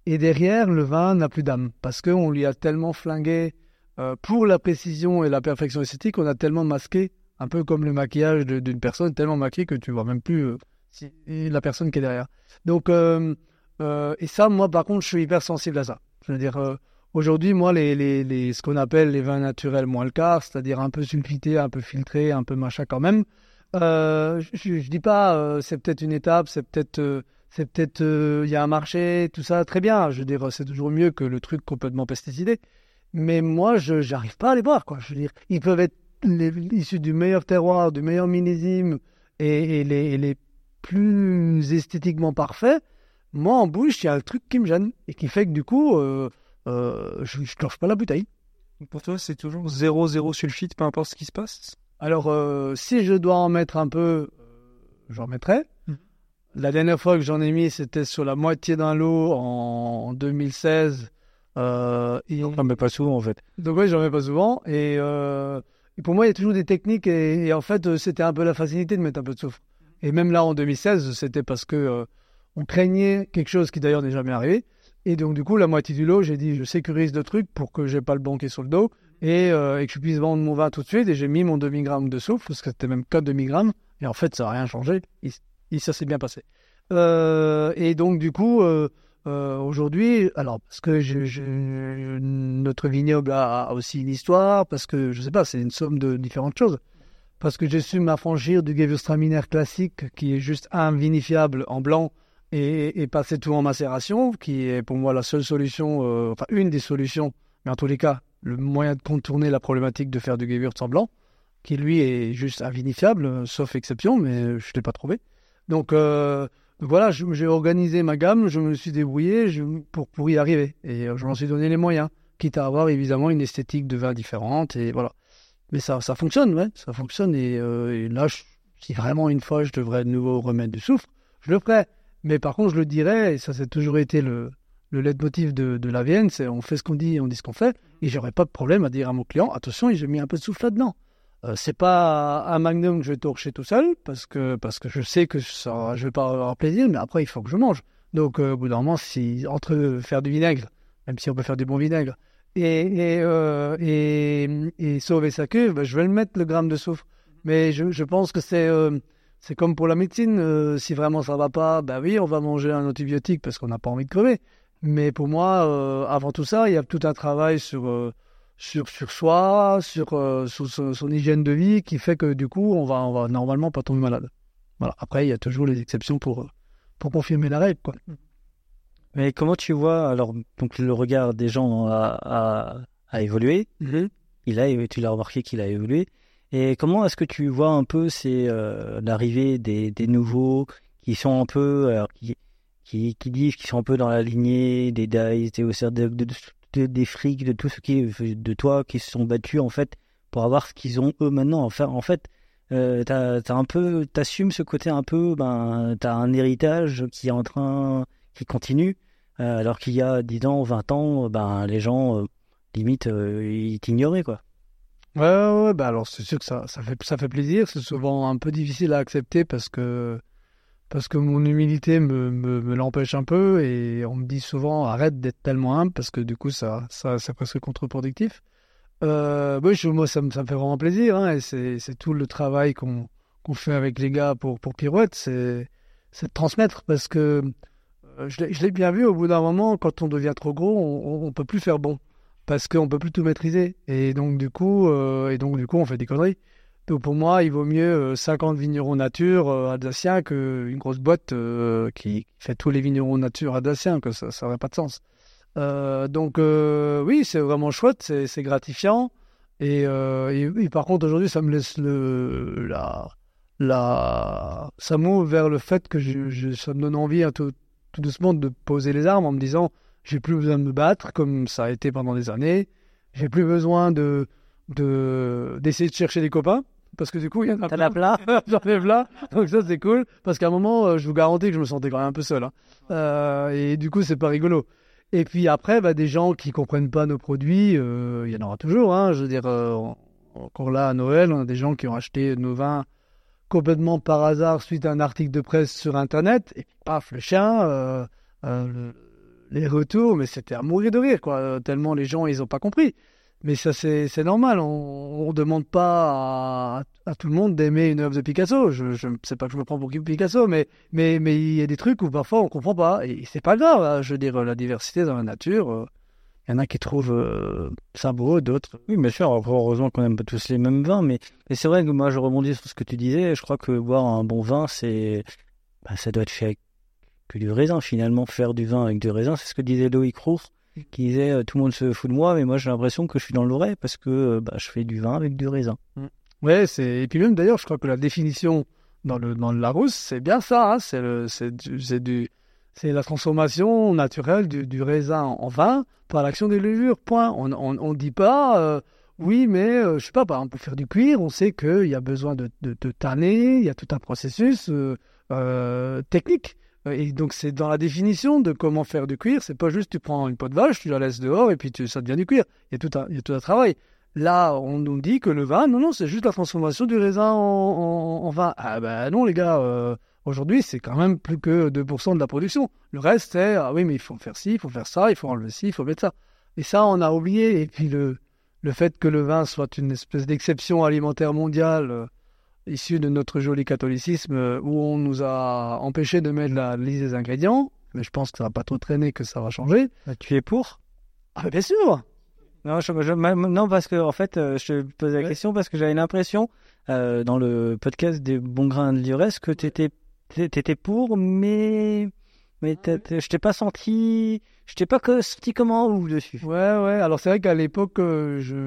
S4: Et derrière, le vin n'a plus d'âme. Parce qu'on lui a tellement flingué euh, pour la précision et la perfection esthétique, on a tellement masqué, un peu comme le maquillage d'une personne, tellement maquillé que tu vois même plus euh, la personne qui est derrière. Donc, euh, euh, et ça, moi, par contre, je suis hyper sensible à ça. Je veux dire, aujourd'hui, moi, les, ce qu'on appelle les vins naturels moins le quart, c'est-à-dire un peu sulfités, un peu filtrés, un peu machin quand même, je, je dis pas, c'est peut-être une étape, c'est peut-être, c'est peut-être, il y a un marché, tout ça, très bien. Je veux dire, c'est toujours mieux que le truc complètement pesticidé. Mais moi, je j'arrive pas à les boire, quoi. Je veux dire, ils peuvent être issus du meilleur terroir, du meilleur millésime et, et les, et les plus esthétiquement parfaits. Moi, en bouche, il y a un truc qui me gêne et qui fait que du coup, euh, euh, je ne clenche pas la bouteille.
S2: Pour toi, c'est toujours 0-0 sulfite, peu importe ce qui se passe
S4: Alors, euh, si je dois en mettre un peu, j'en mettrai.
S2: Mhm.
S4: La dernière fois que j'en ai mis, c'était sur la moitié d'un lot en 2016. Euh, et...
S3: J'en mets pas souvent, en fait.
S4: Donc oui, j'en mets pas souvent. Et, euh, et pour moi, il y a toujours des techniques. Et, en fait, euh, c'était un peu la facilité de mettre un peu de soufre. Et même là, en 2016, c'était parce que euh, on craignait quelque chose qui d'ailleurs n'est jamais arrivé. Et donc, du coup, la moitié du lot, j'ai dit, je sécurise le truc pour que j'ai pas le banquet sur le dos et, euh, que je puisse vendre mon vin tout de suite. Et j'ai mis mon demi-gramme de soufre, parce que c'était même que demi-gramme. Et en fait, ça n'a rien changé. Et, ça s'est bien passé. Et donc, du coup, euh, aujourd'hui, alors, parce que je, je- notre vignoble a, aussi une histoire, parce que, je sais pas, c'est une somme de différentes choses. Parce que j'ai su m'affranchir du Gewürztraminer classique, qui est juste un vinifiable en blanc, et, et passer tout en macération, qui est pour moi la seule solution, euh, enfin une des solutions, mais en tous les cas, le moyen de contourner la problématique de faire du Gewürz en blanc, qui lui est juste invinifiable, sauf exception, mais je ne l'ai pas trouvé. Donc, euh, voilà, j'ai organisé ma gamme, je me suis débrouillé pour, pour y arriver. Et euh, je m'en suis donné les moyens, quitte à avoir évidemment une esthétique de vin différente. Et voilà. Mais ça, ça fonctionne, ça fonctionne. Et, euh, là, si vraiment une fois je devrais de nouveau remettre du soufre, je le ferai. Mais par contre, je le dirais, et ça, c'est toujours été le, le leitmotiv de, de la Vienne, c'est on fait ce qu'on dit, on dit ce qu'on fait. Et j'aurais pas de problème à dire à mon client, attention, j'ai mis un peu de souffle là-dedans. Euh, c'est pas un magnum que je vais torcher tout seul, parce que, parce que je sais que ça, je vais pas avoir plaisir, mais après, il faut que je mange. Donc, euh, au bout d'un moment, si, entre faire du vinaigre, même si on peut faire du bon vinaigre, et, et, euh, et, sauver sa cuve, ben, je vais le mettre, le gramme de soufre. Mais je, je pense que c'est euh, c'est comme pour la médecine. si vraiment ça va pas, ben oui, on va manger un antibiotique parce qu'on n'a pas envie de crever. Mais pour moi, avant tout ça, il y a tout un travail sur, sur, sur soi, sur, euh, sur son, son hygiène de vie qui fait que du coup, on va, on va normalement pas tomber malade. Voilà. Après, il y a toujours les exceptions pour, euh, pour confirmer la règle. Quoi.
S3: Mais comment tu vois, alors, donc le regard des gens a, a, a évolué. Il a, tu l'as remarqué qu'il a évolué. Et comment est-ce que tu vois un peu c'est euh, l'arrivée des, des nouveaux qui sont un peu, alors, qui, qui, qui disent qu'ils sont un peu dans la lignée des Dice, des OCR, de, de- de- des frics, de tout ce qui est de toi, qui se sont battus en fait pour avoir ce qu'ils ont eux maintenant. Enfin, en fait, euh, t'as, t'as un peu, t'assumes ce côté un peu, ben, t'as un héritage qui est en train, qui continue. Euh, alors qu'il y a 10 ans, 20 ans, ben, les gens, euh, limite, euh, ils t'ignoraient, quoi.
S4: Ouais, ouais, ouais, bah alors c'est sûr que ça, ça fait, ça fait plaisir. C'est souvent un peu difficile à accepter parce que, parce que mon humilité me, l'empêche un peu et on me dit souvent arrête d'être tellement humble parce que du coup ça, ça c'est presque contre-productif. Euh, moi ça me, ça me fait vraiment plaisir hein, et c'est, tout le travail qu'on, fait avec les gars pour, pour Pirouette, c'est, de transmettre parce que euh, je l'ai, bien vu au bout d'un moment quand on devient trop gros, on, on, on peut plus faire bon parce qu'on peut plus tout maîtriser et donc du coup euh, et donc du coup on fait des conneries donc pour moi il vaut mieux euh, 50 vignerons nature euh, alsaciens qu'une grosse boîte euh, qui fait tous les vignerons nature alsaciens que ça ça aurait pas de sens. Euh, donc euh, oui c'est vraiment chouette c'est gratifiant. Et, euh, par contre aujourd'hui ça me laisse le la la ça m'ouvre vers le fait que je- ça me donne envie hein, tout, tout doucement de poser les armes en me disant j'ai plus besoin de me battre comme ça a été pendant des années. J'ai plus besoin de de d'essayer de chercher des copains parce que du coup il y en a
S3: as plein
S4: J'en ai plein, donc ça c'est cool parce qu'à un moment euh, je vous garantis que je me sentais quand même un peu seul hein. Euh, et du coup c'est pas rigolo. Et puis après bah, des gens qui comprennent pas nos produits, euh, il y en aura toujours. Hein, je veux dire encore là à Noël on a des gens qui ont acheté nos vins complètement par hasard suite à un article de presse sur internet et puis paf le chien. le- les retours, mais c'était à mourir de rire, quoi. Tellement les gens, ils ont pas compris. Mais ça, c'est normal. On, on demande pas à, tout le monde d'aimer une œuvre de Picasso. Je, je sais pas que je me prends pour Picasso, mais il y a des trucs où parfois on comprend pas. Et c'est pas grave. hein. Je veux dire, la diversité dans la nature. euh, Il y en a qui trouvent euh, ça beau, d'autres.
S3: Oui, bien sûr. Après, heureusement qu'on n'aime pas tous les mêmes vins, mais, mais c'est vrai que moi, je rebondis sur ce que tu disais. Je crois que boire un bon vin, c'est, bah, ça doit être fait avec que du raisin. Finalement, faire du vin avec du raisin, c'est ce que disait Loïc Roux, qui disait euh, tout le monde se fout de moi, mais moi, j'ai l'impression que je suis dans le vrai parce que euh, bah, je fais du vin avec du raisin.
S4: Ouais, c'est et puis même d'ailleurs, je crois que la définition dans le dans le Larousse, c'est bien ça. hein. C'est le c'est du c'est du c'est la transformation naturelle du, du raisin en vin par l'action des levures. Point. On on on dit pas euh, oui, mais euh, je sais pas. Par exemple, pour faire du cuir, on sait qu'il y a besoin de de, de tanner. Il y a tout un processus euh, euh, technique. Et donc c'est dans la définition de comment faire du cuir. C'est pas juste tu prends une peau de vache, tu la laisses dehors et puis ça devient du cuir. Il y a tout un travail. Là, on nous dit que le vin, non, non, c'est juste la transformation du raisin en, vin. Ah ben non, les gars, euh, aujourd'hui, c'est quand même plus que 2% de la production. Le reste, c'est, ah oui, mais il faut faire ci, il faut faire ça, il faut enlever ci, il faut mettre ça. Et ça, on a oublié. Et puis le, le fait que le vin soit une espèce d'exception alimentaire mondiale issue de notre joli catholicisme, euh, où on nous a empêché de mettre la liste des ingrédients, mais je pense que ça va pas trop traîner, que ça va changer.
S3: Bah, tu es pour
S4: Ah bien sûr
S3: Non, je, je- ma- non, parce que en fait, euh, je te posais la
S4: Ouais.
S3: question parce que j'avais l'impression euh, dans le podcast des bons grains de Lurès que t'étais t'étais pour, mais mais t'as- je t'ai pas senti, je t'ai pas senti comment ou dessus.
S4: Ouais, ouais. Alors c'est vrai qu'à l'époque,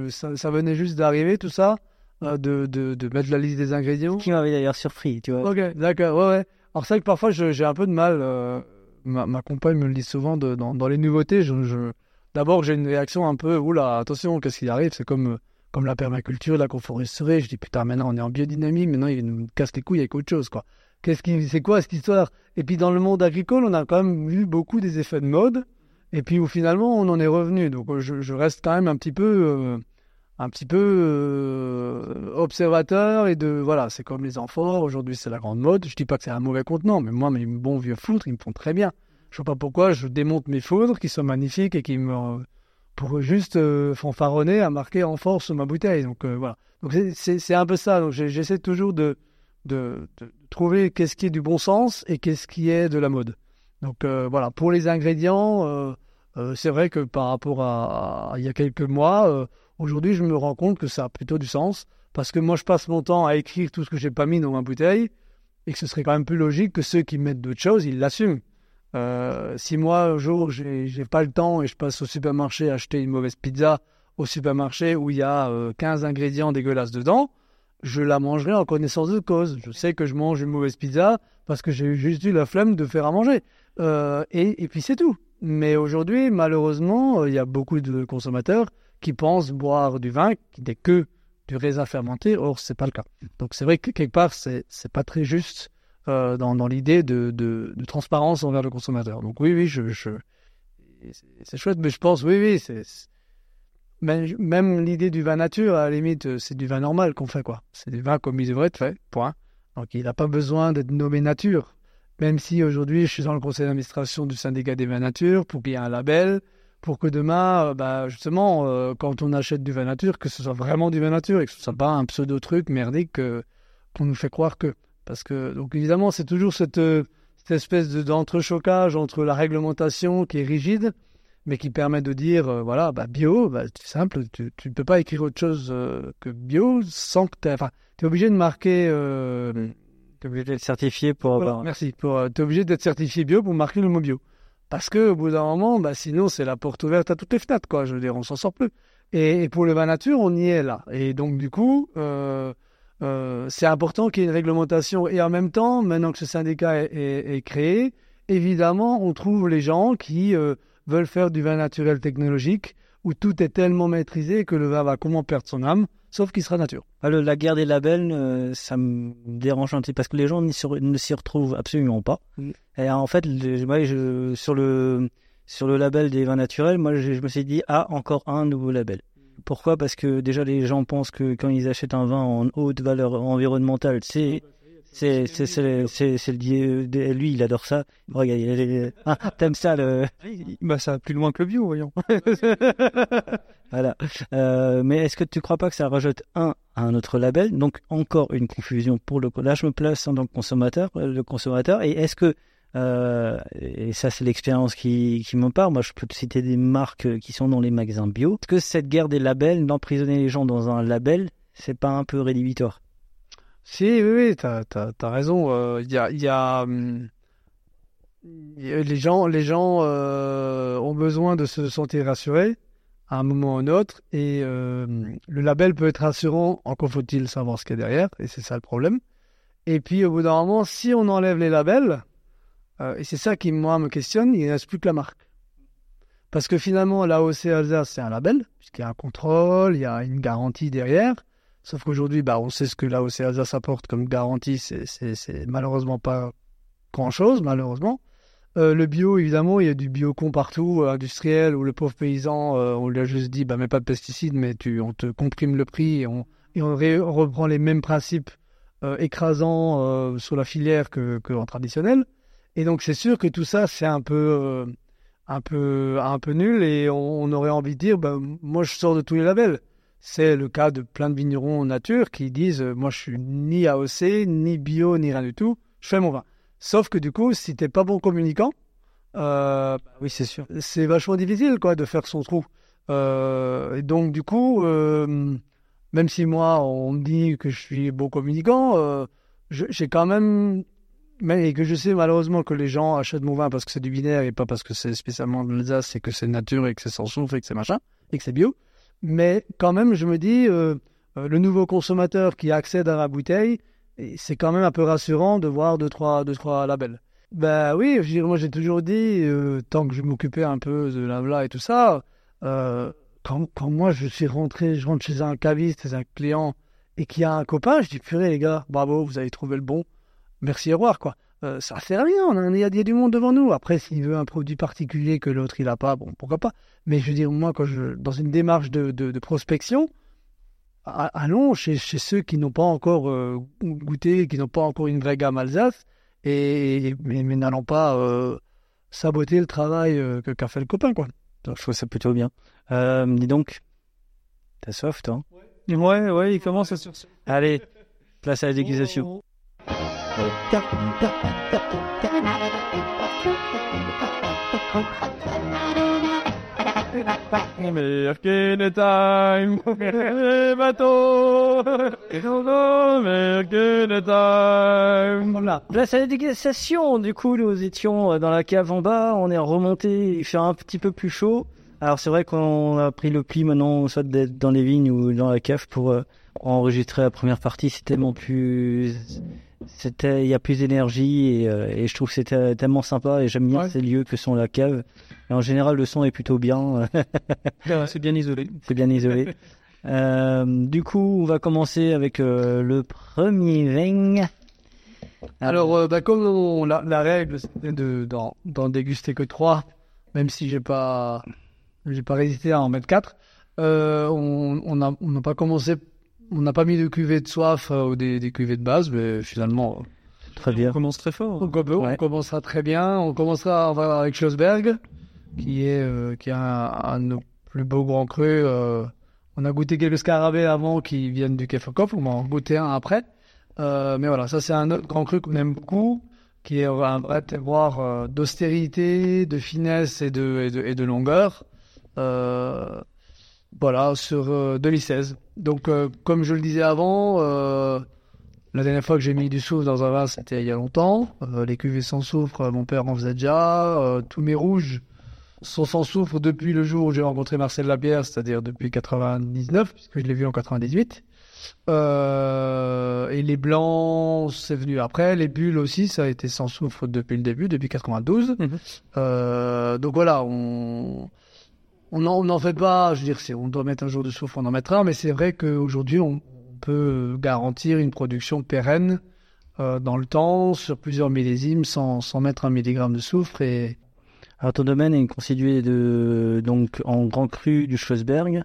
S4: ça, ça venait juste d'arriver, tout ça, de, de, de mettre la liste des ingrédients.
S3: Qui m'avait d'ailleurs surpris, tu vois.
S4: Ok, d'accord, ouais, ouais. Alors c'est vrai que parfois j'ai un peu de mal, euh, ma, ma compagne me le dit souvent, de, dans, dans les nouveautés, je, je... d'abord j'ai une réaction un peu, oula, attention, qu'est-ce qui arrive? C'est comme, euh, comme la permaculture, la conforesterie, je dis putain, maintenant on est en biodynamie, maintenant il nous casse les couilles avec autre chose, quoi. Qu'est-ce qui, c'est quoi cette histoire? Et puis dans le monde agricole, on a quand même vu beaucoup des effets de mode, et puis où finalement on en est revenu. Donc euh, je, je reste quand même un petit peu, euh, un petit peu euh, observateur et de voilà, c'est comme les amphores. Aujourd'hui c'est la grande mode. Je dis pas que c'est un mauvais contenant, mais moi mes bons vieux foudres ils me font très bien. Je vois pas pourquoi je démonte mes foudres qui sont magnifiques et qui me pour juste euh, fanfaronner à marquer amphore sur ma bouteille. Donc euh, voilà. Donc c'est- un peu ça. Donc j'essaie toujours de, de trouver qu'est-ce qui est du bon sens et qu'est-ce qui est de la mode. Donc voilà, pour les ingrédients, c'est vrai que par rapport à, il y a quelques mois, aujourd'hui je me rends compte que ça a plutôt du sens parce que moi je passe mon temps à écrire tout ce que j'ai pas mis dans ma bouteille et que ce serait quand même plus logique que ceux qui mettent d'autres choses, ils l'assument. Euh, si moi un jour j'ai pas le temps et je passe au supermarché acheter une mauvaise pizza au supermarché où il y a euh, 15 ingrédients dégueulasses dedans, je la mangerai en connaissance de cause. Je sais que je mange une mauvaise pizza parce que j'ai juste eu la flemme de faire à manger. Euh, et, et puis c'est tout. Mais aujourd'hui, malheureusement, euh, il y a beaucoup de consommateurs qui pensent boire du vin qui n'est que du raisin fermenté. Or, c'est pas le cas. Donc c'est vrai que quelque part, c'est c'est pas très juste euh, dans, dans l'idée de, de, transparence envers le consommateur. Donc oui, oui, je, je, c'est- chouette, mais je pense, oui, oui, c'est. c'est- Même, même l'idée du vin nature, à la limite, euh, c'est du vin normal qu'on fait, quoi. C'est du vin comme il devrait être fait, point. Donc il n'a pas besoin d'être nommé nature. Même si aujourd'hui, je suis dans le conseil d'administration du syndicat des vins nature pour qu'il y ait un label, pour que demain, euh, bah, justement, euh, quand on achète du vin nature, que ce soit vraiment du vin nature et que ce soit pas un pseudo-truc merdique euh, qu'on nous fait croire que. Parce que, donc évidemment, c'est toujours cette, euh, cette espèce de- d'entrechoquage entre la réglementation qui est rigide, mais qui permet de dire, euh, voilà, bah, bio, bah, c'est simple, tu ne peux pas écrire autre chose que bio sans que tu Enfin, tu es obligé de marquer. Euh,
S3: T'es obligé d'être certifié pour
S4: voilà,
S3: avoir.
S4: merci. Euh, t'es obligé d'être certifié bio pour marquer le mot bio. Parce que au bout d'un moment, bah, sinon c'est la porte ouverte à toutes les fenêtres, quoi. Je veux dire, on s'en sort plus. Et, pour le vin nature, on y est là. Et donc du coup, euh, euh, c'est important qu'il y ait une réglementation. Et en même temps, maintenant que ce syndicat est créé, évidemment, on trouve les gens qui euh, veulent faire du vin naturel technologique, où tout est tellement maîtrisé que le vin va comment perdre son âme, sauf qu'il sera nature.
S3: Ah, la guerre des labels, euh, ça me dérange un petit peu parce que les gens ne s'y retrouvent absolument pas.
S4: Mm.
S3: Et en fait, le- moi, je, sur le sur le label des vins naturels, moi, je, je me suis dit ah encore un nouveau label. Pourquoi? Parce que déjà les gens pensent que quand ils achètent un vin en haute valeur environnementale, c'est c'est c'est c'est le lui il adore ça. Regarde, il est- ah, t'aimes ça le
S2: Bah, ça va plus loin que le bio, voyons.
S3: voilà. Euh, mais est-ce que tu crois pas que ça rajoute un à un autre label? Donc encore une confusion pour le. Là, je me place en tant que consommateur, euh, le consommateur. Et est-ce que euh, et ça, c'est l'expérience qui, qui me parle. Moi, je peux te citer des marques qui sont dans les magasins bio. Est-ce que cette guerre des labels, d'emprisonner les gens dans un label, c'est pas un peu rédhibitoire?
S4: Si, oui, oui, t'as, t'as, t'as raison. euh, Il hum, y a- les gens, les gens euh, ont besoin de se sentir rassurés à un moment ou un autre, et euh, le label peut être rassurant. Encore faut-il savoir ce qu'il y a derrière, et c'est ça le problème. Et puis au bout d'un moment, si on enlève les labels, et c'est ça qui moi me questionne, il ne reste plus que la marque. Parce que finalement, l'AOC Alsace, c'est un label, puisqu'il y a un contrôle, il y a une garantie derrière. Sauf qu'aujourd'hui, bah, on sait ce que l'AOC Alsace apporte comme garantie, c'est, malheureusement pas grand-chose, malheureusement. Euh, le bio, évidemment, il y a du bio con partout, euh, industriel, où le pauvre paysan, euh, on lui a juste dit, bah, mets pas de pesticides, mais tu, on te comprime le prix et on, reprend les mêmes principes euh, écrasants sur la filière que, que traditionnel. Et donc, c'est sûr que tout ça, c'est un peu, un peu, un peu nul et on, on aurait envie de dire, bah, moi, je sors de tous les labels. C'est le cas de plein de vignerons en nature qui disent, euh, moi, je suis ni AOC, ni bio, ni rien du tout, je fais mon vin. Sauf que du coup, si t'es pas bon communicant, euh,
S3: Oui, c'est sûr.
S4: c'est vachement difficile quoi de faire son trou. Euh, et donc du coup, euh, même si moi on me dit que je suis bon communicant, j'ai quand même, et que je sais malheureusement que les gens achètent mon vin parce que c'est du binaire et pas parce que c'est spécialement de l'Alsace et que c'est nature et que c'est sans soufre et que c'est machin et que c'est bio. Mais quand même, je me dis, euh, euh, le nouveau consommateur qui accède à la bouteille, c'est quand même un peu rassurant de voir deux trois, deux, trois labels. Bah oui, moi j'ai toujours dit, euh, tant que je m'occupais un peu de l'AVLA et tout ça, quand, quand moi je suis rentré, je rentre chez un caviste, chez un client, et qu'il y a un copain, je dis purée les gars, bravo, vous avez trouvé le bon, merci au revoir quoi. Euh, ça sert à rien, on a- il y, a, il y a du monde devant nous. Après, s'il veut un produit particulier que l'autre il a pas, bon pourquoi pas. Mais je veux dire, moi quand je, dans une démarche de, de, de prospection, a- allons chez, chez ceux qui n'ont pas encore euh, goûté, qui n'ont pas encore une vraie gamme Alsace, et, mais, mais n'allons pas euh, saboter le travail euh, que qu'a fait le copain, quoi.
S3: Donc, je trouve ça plutôt bien. Euh, dis donc, t'as soif, toi hein?
S2: Ouais, ouais, il commence à sur.
S3: Allez, place à la dégustation.
S2: Merkin time, bateau, Merkin time.
S3: Voilà. Place à la dégustation. Du coup, nous étions euh, dans la cave en bas. On est remonté. Il fait un petit peu plus chaud. Alors, c'est vrai qu'on a pris le pli maintenant, soit d'être dans les vignes ou dans la cave pour euh, enregistrer la première partie. C'est tellement plus. C'était, il y a plus d'énergie et, euh, et je trouve que c'était tellement sympa et j'aime bien
S4: Ouais.
S3: ces lieux que sont la cave. Et en général, le son est plutôt bien.
S2: C'est bien isolé.
S3: C'est bien isolé. Euh, du coup, on va commencer avec euh, le premier vin.
S4: Alors, euh, bah, comme on- la, la règle, c'était de, d'en, d'en déguster que trois, même si j'ai pas, j'ai pas résisté à en mettre 4. Euh, on on n'a on n'a pas commencé, on n'a pas mis de cuvée de soif euh, ou des, des cuvées de base, mais finalement,
S3: Très bien.
S2: On commence très fort.
S4: on, com- on
S3: Ouais.
S4: commencera très bien. On commencera on va avec Schlossberg, qui est, euh, qui est un, un de nos plus beaux grands crus. euh, on a goûté quelques scarabées avant qui viennent du Kefferkopf, on va en goûter un après. Euh, mais voilà, ça c'est un autre grand cru qu'on aime beaucoup, qui est un vrai terroir euh, d'austérité, de finesse et de, et de, et de longueur. Euh, voilà, sur euh, 2016. Donc, euh, comme je le disais avant, euh, la dernière fois que j'ai mis du soufre dans un vin, c'était il y a longtemps. Euh, les cuvées sans soufre, euh, mon père en faisait déjà. Euh, tous mes rouges sont sans soufre depuis le jour où j'ai rencontré Marcel Lapierre, c'est-à-dire depuis 99, puisque je l'ai vu en 98. Euh, et les blancs, c'est venu après. Les bulles aussi, ça a été sans soufre depuis le début, depuis 92.
S2: Mhm.
S4: Euh, donc voilà, on on n'en fait pas. Je veux dire, on doit mettre un jour de soufre, on en mettra. Mais c'est vrai qu'aujourd'hui, on, peut garantir une production pérenne euh, dans le temps, sur plusieurs millésimes, sans, sans mettre un milligramme de soufre. Et
S3: Alors ton domaine est constitué de donc en grand cru du Schlossberg.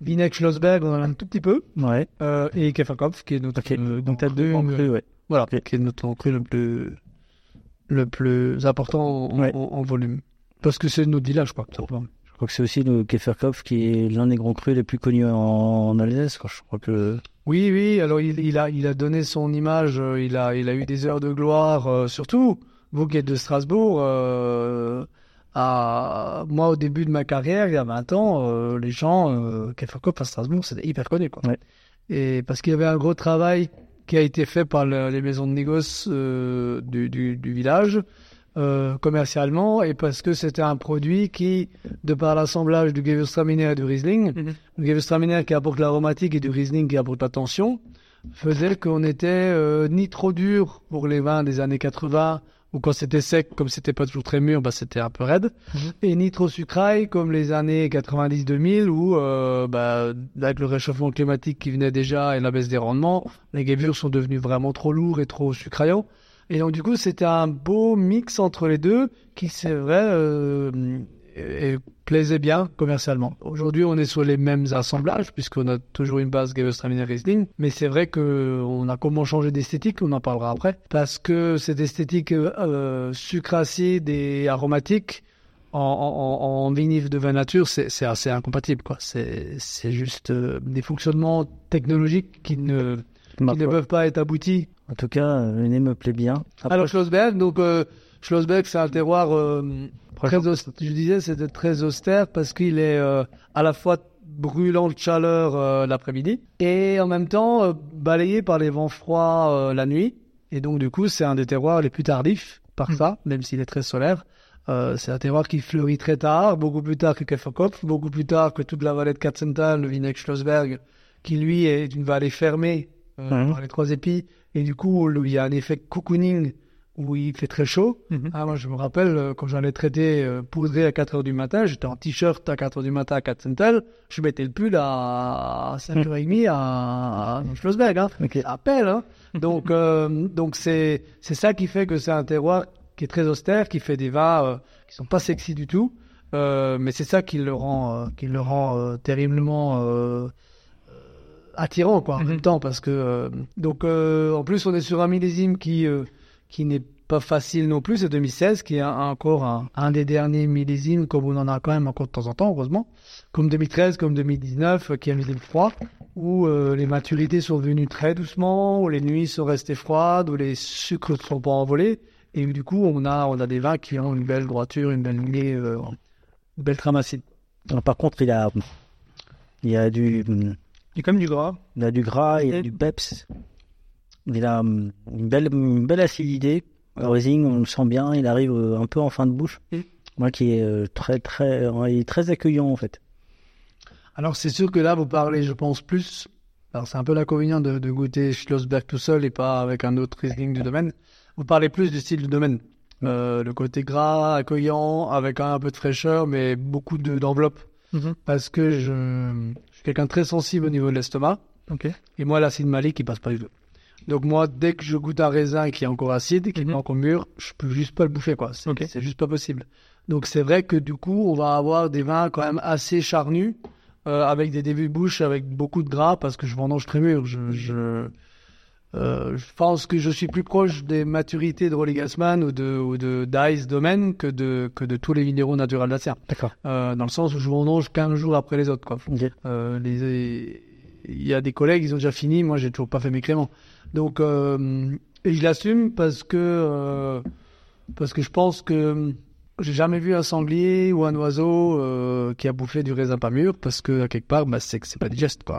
S4: Vinek Schlossberg, on en a un tout petit peu.
S3: Ouais.
S4: Euh, et Kefferkopf, qui est notre. Euh,
S3: Donc t'as deux
S4: grand
S3: grands crus, ouais.
S4: Voilà, qui est notre grand cru le plus, le plus important en,
S3: Ouais.
S4: en- en volume. Parce que c'est notre village, quoi. simplement.
S3: Je crois que c'est aussi le Kefferkopf qui est l'un des grands crus les plus connus en, en Alsace. quoi. Je crois que
S4: Oui, oui, alors il, il a, il a donné son image, euh, il a, il a eu des heures de gloire, euh, surtout, vous qui êtes de Strasbourg, euh, à, moi au début de ma carrière, il y a 20 ans, euh, les gens, Kefferkopf à Strasbourg, c'était hyper connu, quoi.
S3: Ouais.
S4: Et parce qu'il y avait un gros travail qui a été fait par le- les maisons de négoce du, du, du village, euh, commercialement, et parce que c'était un produit qui, de par l'assemblage du Gewürztraminer et du Riesling,
S2: Mhm.
S4: le Gewürztraminer qui apporte l'aromatique et du Riesling qui apporte la tension, faisait qu'on était euh, ni trop dur pour les vins des années 80, ou quand c'était sec, comme c'était pas toujours très mûr, bah, c'était un peu raide, et ni trop sucraille comme les années 90-2000, où, euh, bah, avec le réchauffement climatique qui venait déjà et la baisse des rendements, les Gewürz sont devenus vraiment trop lourds et trop sucraillants. Et donc, du coup, c'était un beau mix entre les deux qui, c'est vrai, euh, et- et plaisait bien commercialement. Aujourd'hui, on est sur les mêmes assemblages puisqu'on a toujours une base Gewürztraminer Riesling, mais c'est vrai que on a comment changer d'esthétique, on en parlera après, parce que cette esthétique euh, sucre acide et aromatique en, en, en- en vinif de vin nature, c'est assez incompatible quoi. C'est c'est juste euh, des fonctionnements technologiques qui ne qui ne peuvent pas être aboutis
S3: en tout cas, euh, le nez me plaît bien. Après,
S4: alors Schlossberg, donc euh, Schlossberg, c'est un terroir euh, très austère. Je disais, c'était très austère parce qu'il est euh, à la fois brûlant de chaleur l'après-midi et en même temps balayé par les vents froids la nuit. Et donc du coup, c'est un des terroirs les plus tardifs par ça, même s'il est très solaire. Euh, c'est un terroir qui fleurit très tard, beaucoup plus tard que Kefferkopf, beaucoup plus tard que toute la vallée de Katzenthal, le Schlossberg, qui lui est une vallée fermée euh,
S3: Mhm.
S4: par les trois épis. Et du coup, il y a un effet cocooning où il fait très chaud.
S2: Mhm.
S4: Ah, moi, je me rappelle, euh, quand j'allais traiter euh, poudré à 4 heures du matin, j'étais en t-shirt à 4 heures du matin à Katzenthal, je mettais le pull à 5h30 à, à Schlossberg, hein.
S3: Ok.
S4: Ça appelle, hein. Donc, euh, donc c'est, c'est ça qui fait que c'est un terroir qui est très austère, qui fait des vins euh, qui sont pas sexy du tout. Euh, mais c'est ça qui le rend, qui le rend terriblement attirant quoi en
S2: Mhm.
S4: même temps parce que euh, donc euh, en plus on est sur un millésime qui euh, qui n'est pas facile non plus c'est 2016 qui est encore un, un des derniers millésimes comme on en a quand même encore de temps en temps heureusement comme 2013 comme 2019 euh, qui est un millésime froid où euh, les maturités sont venues très doucement où les nuits sont restées froides où les sucres ne sont pas envolés et du coup on a on a des vins qui ont une belle droiture une belle lignée euh, une belle tramacine
S3: par contre, il a, il y a du,
S2: Il y a quand même du gras.
S3: il a du gras, il a du peps. Il a une belle, une belle acidité. Le Riesling, on le sent bien. Il arrive euh, un peu en fin de bouche. Moi, qui est euh, très, très, il est très accueillant en fait.
S4: Alors c'est sûr que là vous parlez, je pense, plus. Alors c'est un peu l'inconvénient de, de goûter Schlossberg tout seul et pas avec un autre Riesling du domaine. Vous parlez plus du style du domaine. Euh, le côté gras, accueillant, avec un peu de fraîcheur, mais beaucoup de-
S2: Mhm.
S4: Parce que je, je suis quelqu'un de très sensible au niveau de l'estomac. Et moi, l'acide malique, il passe pas du tout. Donc moi, dès que je goûte un raisin qui est encore acide, qui est encore mûr, je peux juste pas le bouffer, quoi. C'est juste pas possible. Donc c'est vrai que du coup, on va avoir des vins quand même assez charnus, euh, avec des débuts de bouche, avec beaucoup de gras, parce que je vendange très mûr. Je, je, euh, je pense que je suis plus proche des maturités de Rolly Gassman ou de, ou de Dice Domaine que de, que de tous les minéraux naturels d'Assien.
S3: D'accord.
S4: Euh, dans le sens où je vendange 15 jours après les autres, quoi. Euh, les, il y a des collègues, ils ont déjà fini. Moi, j'ai toujours pas fait mes créments. Donc, euh, et je l'assume parce que parce que je pense que j'ai jamais vu un sanglier ou un oiseau qui a bouffé du raisin pas mûr parce que à quelque part, bah, c'est que c'est pas digeste, quoi.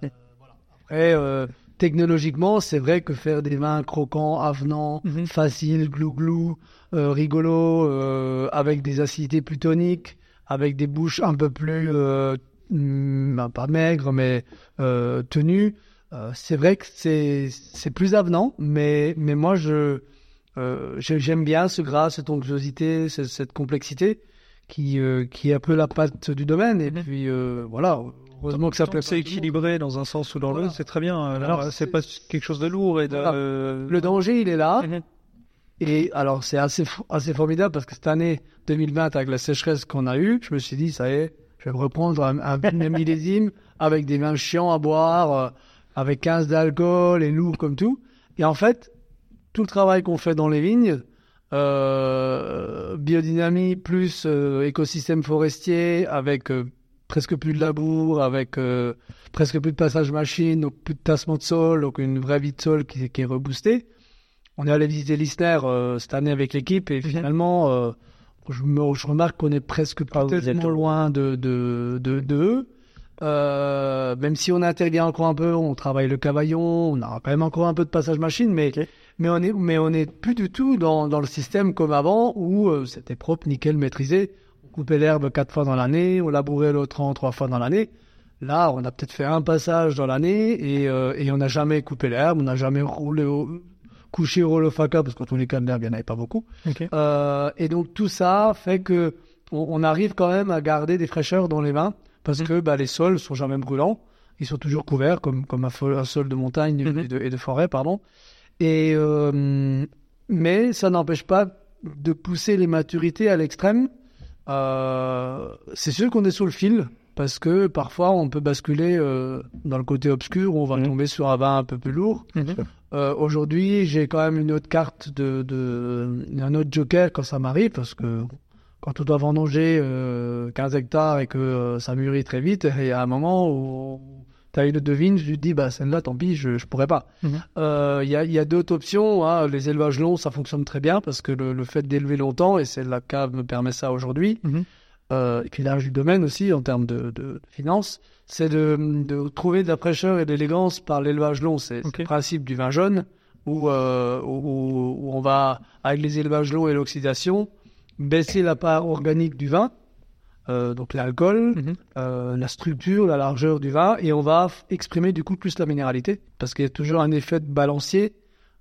S4: Voilà. Après, technologiquement, c'est vrai que faire des vins croquants, avenants,
S2: Mhm.
S4: faciles, glou-glou, euh, rigolos, euh, avec des acidités plus toniques, avec des bouches un peu plus, euh, hmm, ben, pas maigres, mais euh, tenues, euh, c'est vrai que c'est c'est plus avenant, mais, mais moi, je euh, j'aime bien ce gras, cette onctuosité, cette, cette complexité qui, euh, qui est un peu la patte du domaine. Et puis, euh, voilà, heureusement que ça.
S2: C'est équilibré dans un sens ou dans l'autre, c'est très bien. Alors,
S4: Alors,
S2: c'est pas quelque chose de lourd et de. Euh,
S4: Le danger, il est là.
S2: Mhm.
S4: Et alors, c'est assez, assez formidable parce que cette année 2020, avec la sécheresse qu'on a eue, je me suis dit, ça y est, je vais reprendre un, un, millésime avec des vins chiants à boire, euh, avec 15 d'alcool et lourd comme tout. Et en fait, tout le travail qu'on fait dans les vignes, euh, biodynamie plus euh, écosystème forestier, avec euh, presque plus de labour, avec euh, presque plus de passage machine, donc plus de tassement de sol, donc une vraie vie de sol qui, qui est reboostée. On est allé visiter l'Isner euh, cette année avec l'équipe et finalement, euh, je, me, je remarque qu'on est presque
S3: Ah,
S4: peut-être moins loin de, de, de, de eux. Euh, même si on intervient encore un peu, on travaille le cavaillon, on a quand même encore un peu de passage machine, mais, mais, on, est, mais on est plus du tout dans, dans le système comme avant où euh, c'était propre, nickel, maîtrisé. Coupait l'herbe quatre fois dans l'année, on labourait le tronc trois fois dans l'année. Là, on a peut-être fait un passage dans l'année et, euh, et on n'a jamais coupé l'herbe, on n'a jamais roulé au, couché au holofaca parce qu'en tous les cas, de l'herbe, il n'y en avait pas beaucoup. Euh, et donc tout ça fait que on, on arrive quand même à garder des fraîcheurs dans les vins parce
S2: Mhm.
S4: que bah, les sols sont jamais brûlants, ils sont toujours couverts comme comme un, sol de montagne
S2: Mhm.
S4: et, de, et de forêt, pardon. Et euh, mais ça n'empêche pas de pousser les maturités à l'extrême. Euh, c'est sûr qu'on est sur le fil parce que parfois on peut basculer euh, dans le côté obscur où on va
S2: Mhm.
S4: tomber sur un vin un peu plus lourd.
S2: Mhm.
S4: Euh, Aujourd'hui, j'ai quand même une autre carte de, de un autre joker quand ça m'arrive parce que quand on doit vendanger euh, 15 hectares et que euh, ça mûrit très vite, il y a un moment où tu as une devine, je lui dis bah celle-là, tant pis, je je pourrais pas.
S2: Mhm.
S4: Euh, Il y a, il y a d'autres options. hein. Les élevages longs, ça fonctionne très bien parce que le, le fait d'élever longtemps et c'est la cave me permet ça aujourd'hui.
S2: Mhm.
S4: Euh, et puis l'âge du domaine aussi en termes de, de finances, c'est de, de trouver de la fraîcheur et de l'élégance par l'élevage long. C'est le principe du vin jaune où, euh, où, où- où on va, avec les élevages longs et l'oxydation, baisser la part organique du vin, euh, donc l'alcool, euh, la structure, la largeur du vin, et on va exprimer du coup plus la minéralité, parce qu'il y a toujours un effet de balancier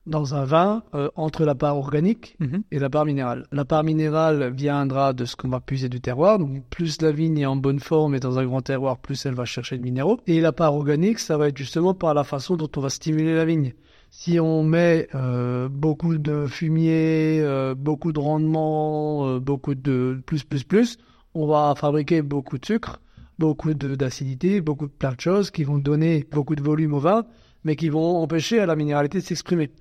S4: dans un vin euh, entre la part organique
S2: Mhm.
S4: et la part minérale. La part minérale viendra de ce qu'on va puiser du terroir, donc plus la vigne est en bonne forme et dans un grand terroir, plus elle va chercher de minéraux. Et la part organique, ça va être justement par la façon dont on va stimuler la vigne. Si on met euh, beaucoup de fumier, euh, beaucoup de rendement, euh, beaucoup de plus, plus, plus, on va fabriquer beaucoup de sucre, beaucoup d'acidité, beaucoup de plein de choses qui vont donner beaucoup de volume au vin, mais qui vont empêcher la minéralité de s'exprimer.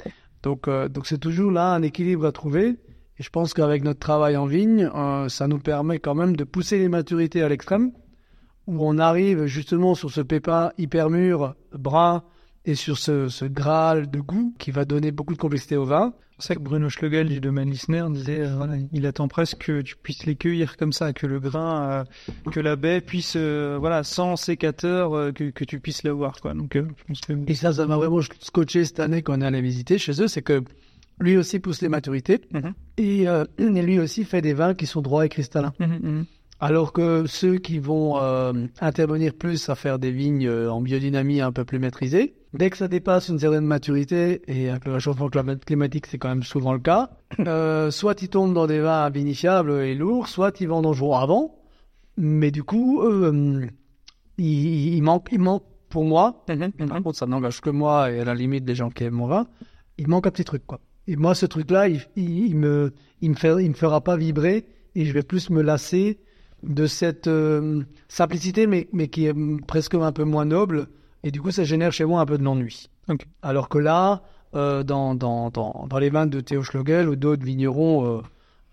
S4: Donc, euh, donc c'est toujours là un équilibre à trouver. Et je pense qu'avec notre travail en vigne, euh, ça nous permet quand même de pousser les maturités à l'extrême, où on arrive justement sur ce pépin hyper mûr, brun, et sur ce, ce graal de goût qui va donner beaucoup de complexité au vin.
S2: C'est ça que Bruno Schlegel du domaine Lissner disait, euh, voilà, il attend presque que tu puisses les cueillir comme ça, que le grain, euh, que la baie puisse, euh, voilà, sans sécateur, que, que tu puisses l'avoir, quoi. Donc, je pense que...
S4: Et ça, ça m'a vraiment scotché cette année quand on est allé visiter chez eux, c'est que lui aussi pousse les maturités
S2: Mhm.
S4: et, et lui aussi fait des vins qui sont droits et cristallins.
S2: Mhm, mhm.
S4: Alors que ceux qui vont intervenir plus à faire des vignes en biodynamie un peu plus maîtrisées, dès que ça dépasse une certaine maturité, et avec le réchauffement clim- climatique c'est quand même souvent le cas, euh, soit ils tombent dans des vins invinifiables et lourds, soit ils vendent en jour avant, mais du coup, euh, il, il manque, il manque pour moi, par contre, ça n'engage que moi et à la limite des gens qui aiment mon vin, il manque un petit truc, quoi. Et moi, ce truc-là, il, il, il me, il me fait, il me fera pas vibrer et je vais plus me lasser de cette euh, simplicité, mais, mais qui est presque un peu moins noble. Et du coup, ça génère chez moi un peu de l'ennui. Alors que là, euh, dans, dans, dans, dans les vins de Théo Schlogel ou d'autres vignerons, euh,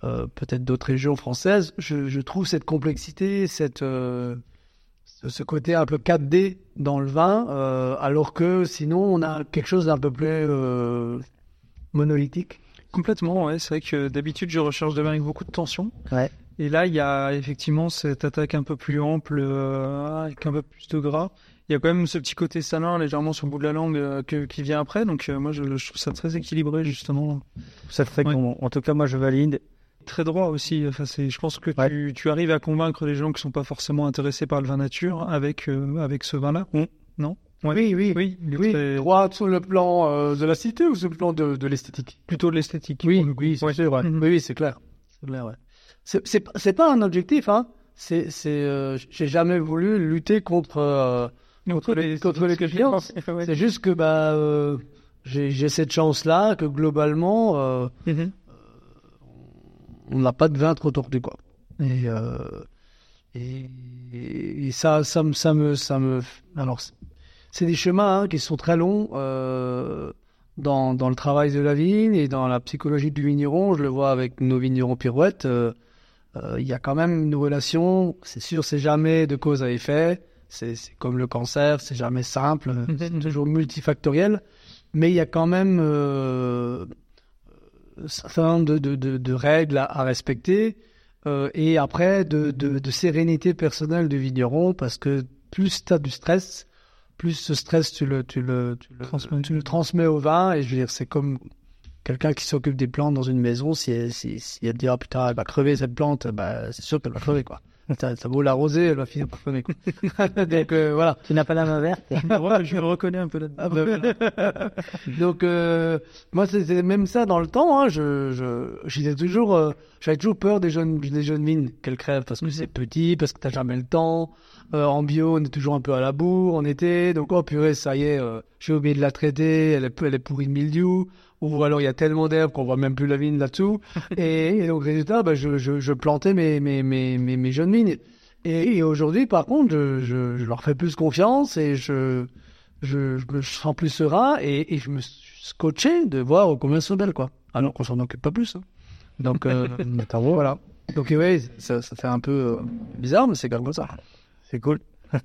S4: euh, peut-être d'autres régions françaises, je, je trouve cette complexité, cette, ce côté un peu 4D dans le vin, alors que sinon, on a quelque chose d'un peu plus monolithique.
S2: Complètement, ouais. C'est vrai que d'habitude, je recherche des vins avec beaucoup de tension.
S3: Ouais.
S2: Et là, il y a effectivement cette attaque un peu plus ample, avec un peu plus de gras. Il y a quand même ce petit côté salin légèrement sur le bout de la langue euh, que- qui vient après. Donc, euh, moi, je, je trouve ça très équilibré, justement.
S3: Ça fait
S2: Ouais.
S3: qu'on- en tout cas, moi, je valide.
S2: Très droit aussi. Enfin, c'est, je pense que
S3: Ouais.
S2: tu, tu arrives à convaincre les gens qui sont pas forcément intéressés par le vin nature avec, euh, avec ce vin-là.
S3: Mm.
S2: Non? Ouais.
S4: Oui, oui,
S2: Oui,
S4: oui.
S2: très-
S4: Droit sur le plan de la cité ou sur le plan de, de l'esthétique?
S2: Plutôt de l'esthétique.
S4: Oui, oui, c'est sûr.
S2: Mhm.
S4: Oui, oui, c'est clair. C'est clair, ouais. C'est, c'est, pas- c'est pas un objectif, hein. C'est, c'est, j'ai jamais voulu lutter contre, contre les, contre les clients.
S2: Ouais.
S4: C'est juste que, bah, euh, j'ai, cette chance-là que globalement, euh,
S2: Mhm.
S4: on n'a pas de vin trop tordu, quoi. Et, euh, et, et ça, ça me, ça me, ça me, alors, c'est- des chemins hein, qui sont très longs euh, dans, dans le travail de la vigne et dans la psychologie du vigneron. Je le vois avec nos vignerons pirouettes. Il y a quand même une relation. C'est sûr, c'est jamais de cause à effet. C'est comme le cancer, c'est jamais simple. C'est toujours multifactoriel. Mais il y a quand même euh, un certain nombre de, de, de, de règles à, à respecter. euh, et après, de, sérénité personnelle du vigneron, parce que plus tu as du stress, plus ce stress, tu le, tu le, tu le,
S2: Transmets.
S4: tu le transmets au vin. Et je veux dire, c'est comme quelqu'un qui s'occupe des plantes dans une maison. Si elle, si, si elle dit, ah putain, elle va crever cette plante, bah, c'est sûr qu'elle va crever, quoi. Ça, ça vaut l'arroser, elle va finir par quoi. Donc, euh, voilà.
S3: Tu n'as pas la main verte
S2: Ouais, je le reconnais un peu là-dedans.
S4: Ah. Donc euh, moi c'était même ça dans le temps. Hein, je je toujours euh, j'avais toujours peur des jeunes des jeunes mines qu'elles crèvent parce que c'est petit, parce que t'as jamais le temps. Euh, en bio on est toujours un peu à la bourre en été. Donc oh purée ça y est euh, j'ai oublié de la traiter. Elle est elle est pourrie de mildiou. Ou alors il y a tellement d'herbes qu'on voit même plus la vigne là-dessous. et, et donc résultat bah, je, je je plantais mes mes mes mes, mes jeunes vignes. Et, et aujourd'hui par contre je, je je leur fais plus confiance et je je, je me sens plus serein et, et je me suis scotché de voir combien sont belles, quoi. Alors qu'on s'en occupe pas plus. hein. Donc, euh, voilà. Donc, ouais, ça, ça fait un peu euh, bizarre, mais c'est comme ça.
S3: C'est cool.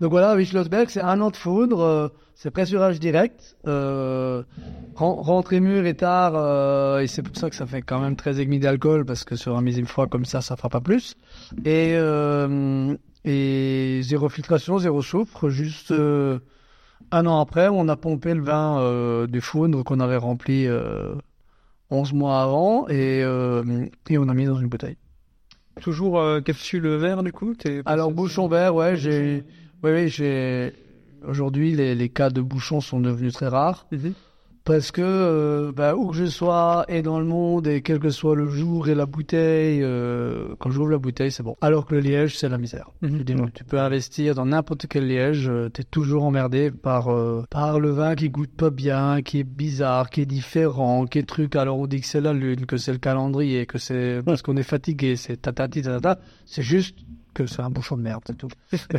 S4: Donc voilà, Wischlossberg, c'est un an de foudre, euh, c'est pressurage direct, euh, ren- rentrée mûre et tard, euh, et c'est pour ça que ça fait quand même 13 et demi d'alcool, parce que sur un millésime froid comme ça, ça fera pas plus. Et, euh, et zéro filtration, zéro soufre, juste un an après, on a pompé le vin du foudre qu'on avait rempli euh, 11 mois avant, et, et on a mis dans une bouteille.
S2: Toujours capsule vert, du coup
S4: Alors bouchon vert, ouais, j'ai, oui, oui, j'ai. Aujourd'hui, les, les cas de bouchons sont devenus très rares
S2: Mhm.
S4: parce que euh, bah, où que je sois et dans le monde et quel que soit le jour et la bouteille, euh, quand j'ouvre la bouteille, c'est bon. Alors que le liège, c'est la misère.
S2: Mhm.
S4: Tu peux investir dans n'importe quel liège, euh, t'es toujours emmerdé par euh, par le vin qui goûte pas bien, qui est bizarre, qui est différent, qui est truc. Alors on dit que c'est la lune, que c'est le calendrier, que c'est parce qu'on est fatigué, c'est tatati tatata. C'est juste que c'est un bouchon de merde, c'est tout.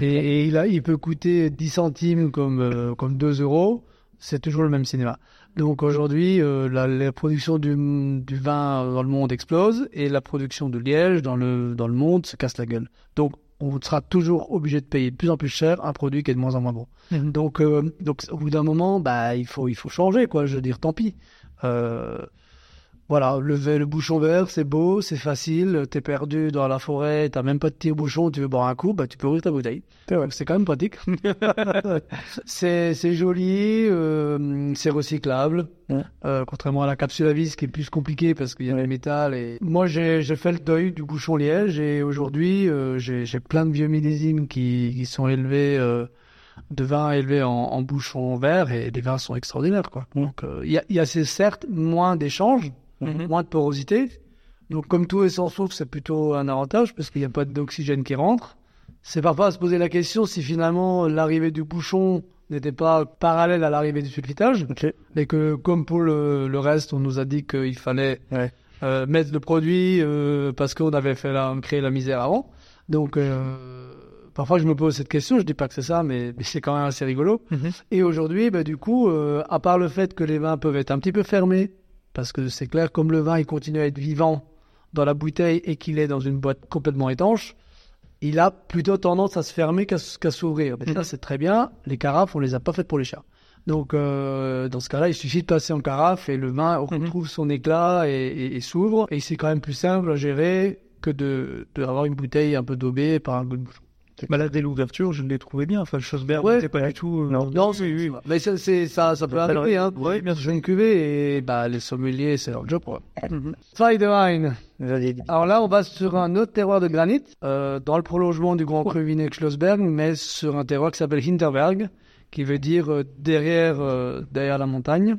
S4: et, et là, il peut coûter 10 centimes comme euh, comme 2 euros. C'est toujours le même cinéma. Donc aujourd'hui, euh, la, la production du, du vin dans le monde explose et la production de liège dans le dans le monde se casse la gueule. Donc on sera toujours obligé de payer de plus en plus cher un produit qui est de moins en moins bon.
S2: Mhm.
S4: Donc, euh, donc au bout d'un moment, bah, il faut, il faut changer, quoi. Je veux dire, tant pis. Euh, voilà, le, ve- le bouchon vert, c'est beau, c'est facile. T'es perdu dans la forêt, t'as même pas de tire-bouchon, tu veux boire un coup, bah, tu peux ouvrir ta bouteille. C'est quand même pratique. c'est, c'est joli, euh, c'est recyclable.
S3: Ouais.
S4: Euh, contrairement à la capsule à vis qui est plus compliquée parce qu'il y a le métal. Et... Moi, j'ai, fait le deuil du bouchon liège et aujourd'hui, euh, j'ai, plein de vieux millésimes qui, qui sont élevés, euh, de vins élevés en, en bouchon vert et les vins sont extraordinaires, quoi. Donc, euh, il y a, y a c'est certes moins d'échanges,
S2: Mhm.
S4: moins de porosité. Donc, comme tout est sans soufre, c'est plutôt un avantage parce qu'il n'y a pas d'oxygène qui rentre. c'est parfois à se poser la question si finalement l'arrivée du bouchon n'était pas parallèle à l'arrivée du sulfitage. Et que, comme pour le, le reste, on nous a dit qu'il fallait
S3: Ouais.
S4: euh, mettre le produit euh, parce qu'on avait fait la, créé la misère avant. Donc, euh, parfois, je me pose cette question. Je dis pas que c'est ça, mais, mais c'est quand même assez rigolo.
S2: Mhm.
S4: Et aujourd'hui, bah, du coup, euh, à part le fait que les vins peuvent être un petit peu fermés, parce que c'est clair, comme le vin, il continue à être vivant dans la bouteille et qu'il est dans une boîte complètement étanche, il a plutôt tendance à se fermer qu'à s'ouvrir. Mais ça, c'est très bien. Les carafes, on les a pas faites pour les chats. Donc, euh, dans ce cas-là, il suffit de passer en carafe et le vin retrouve son éclat et, et- et s'ouvre. Et c'est quand même plus simple à gérer que de, de avoir une bouteille un peu daubée par un goût de bouchon.
S2: Bah là, dès l'ouverture, je l'ai trouvé bien. Enfin, le Schlossberg
S4: Ouais.
S2: n'était pas du tout. euh,
S3: Non.
S4: Non, oui, oui. Mais ça, c'est, ça, ça peut arriver, hein.
S2: Ouais, bien sûr.
S4: Une cuvée et bah, les sommeliers, c'est leur job. Quoi.
S2: Mhm.
S4: Alors là, on va sur un autre terroir de granit, euh, dans le prolongement du Grand Cru Vinec Schlossberg, mais sur un terroir qui s'appelle Hinterberg, qui veut dire euh, derrière, euh, derrière la montagne.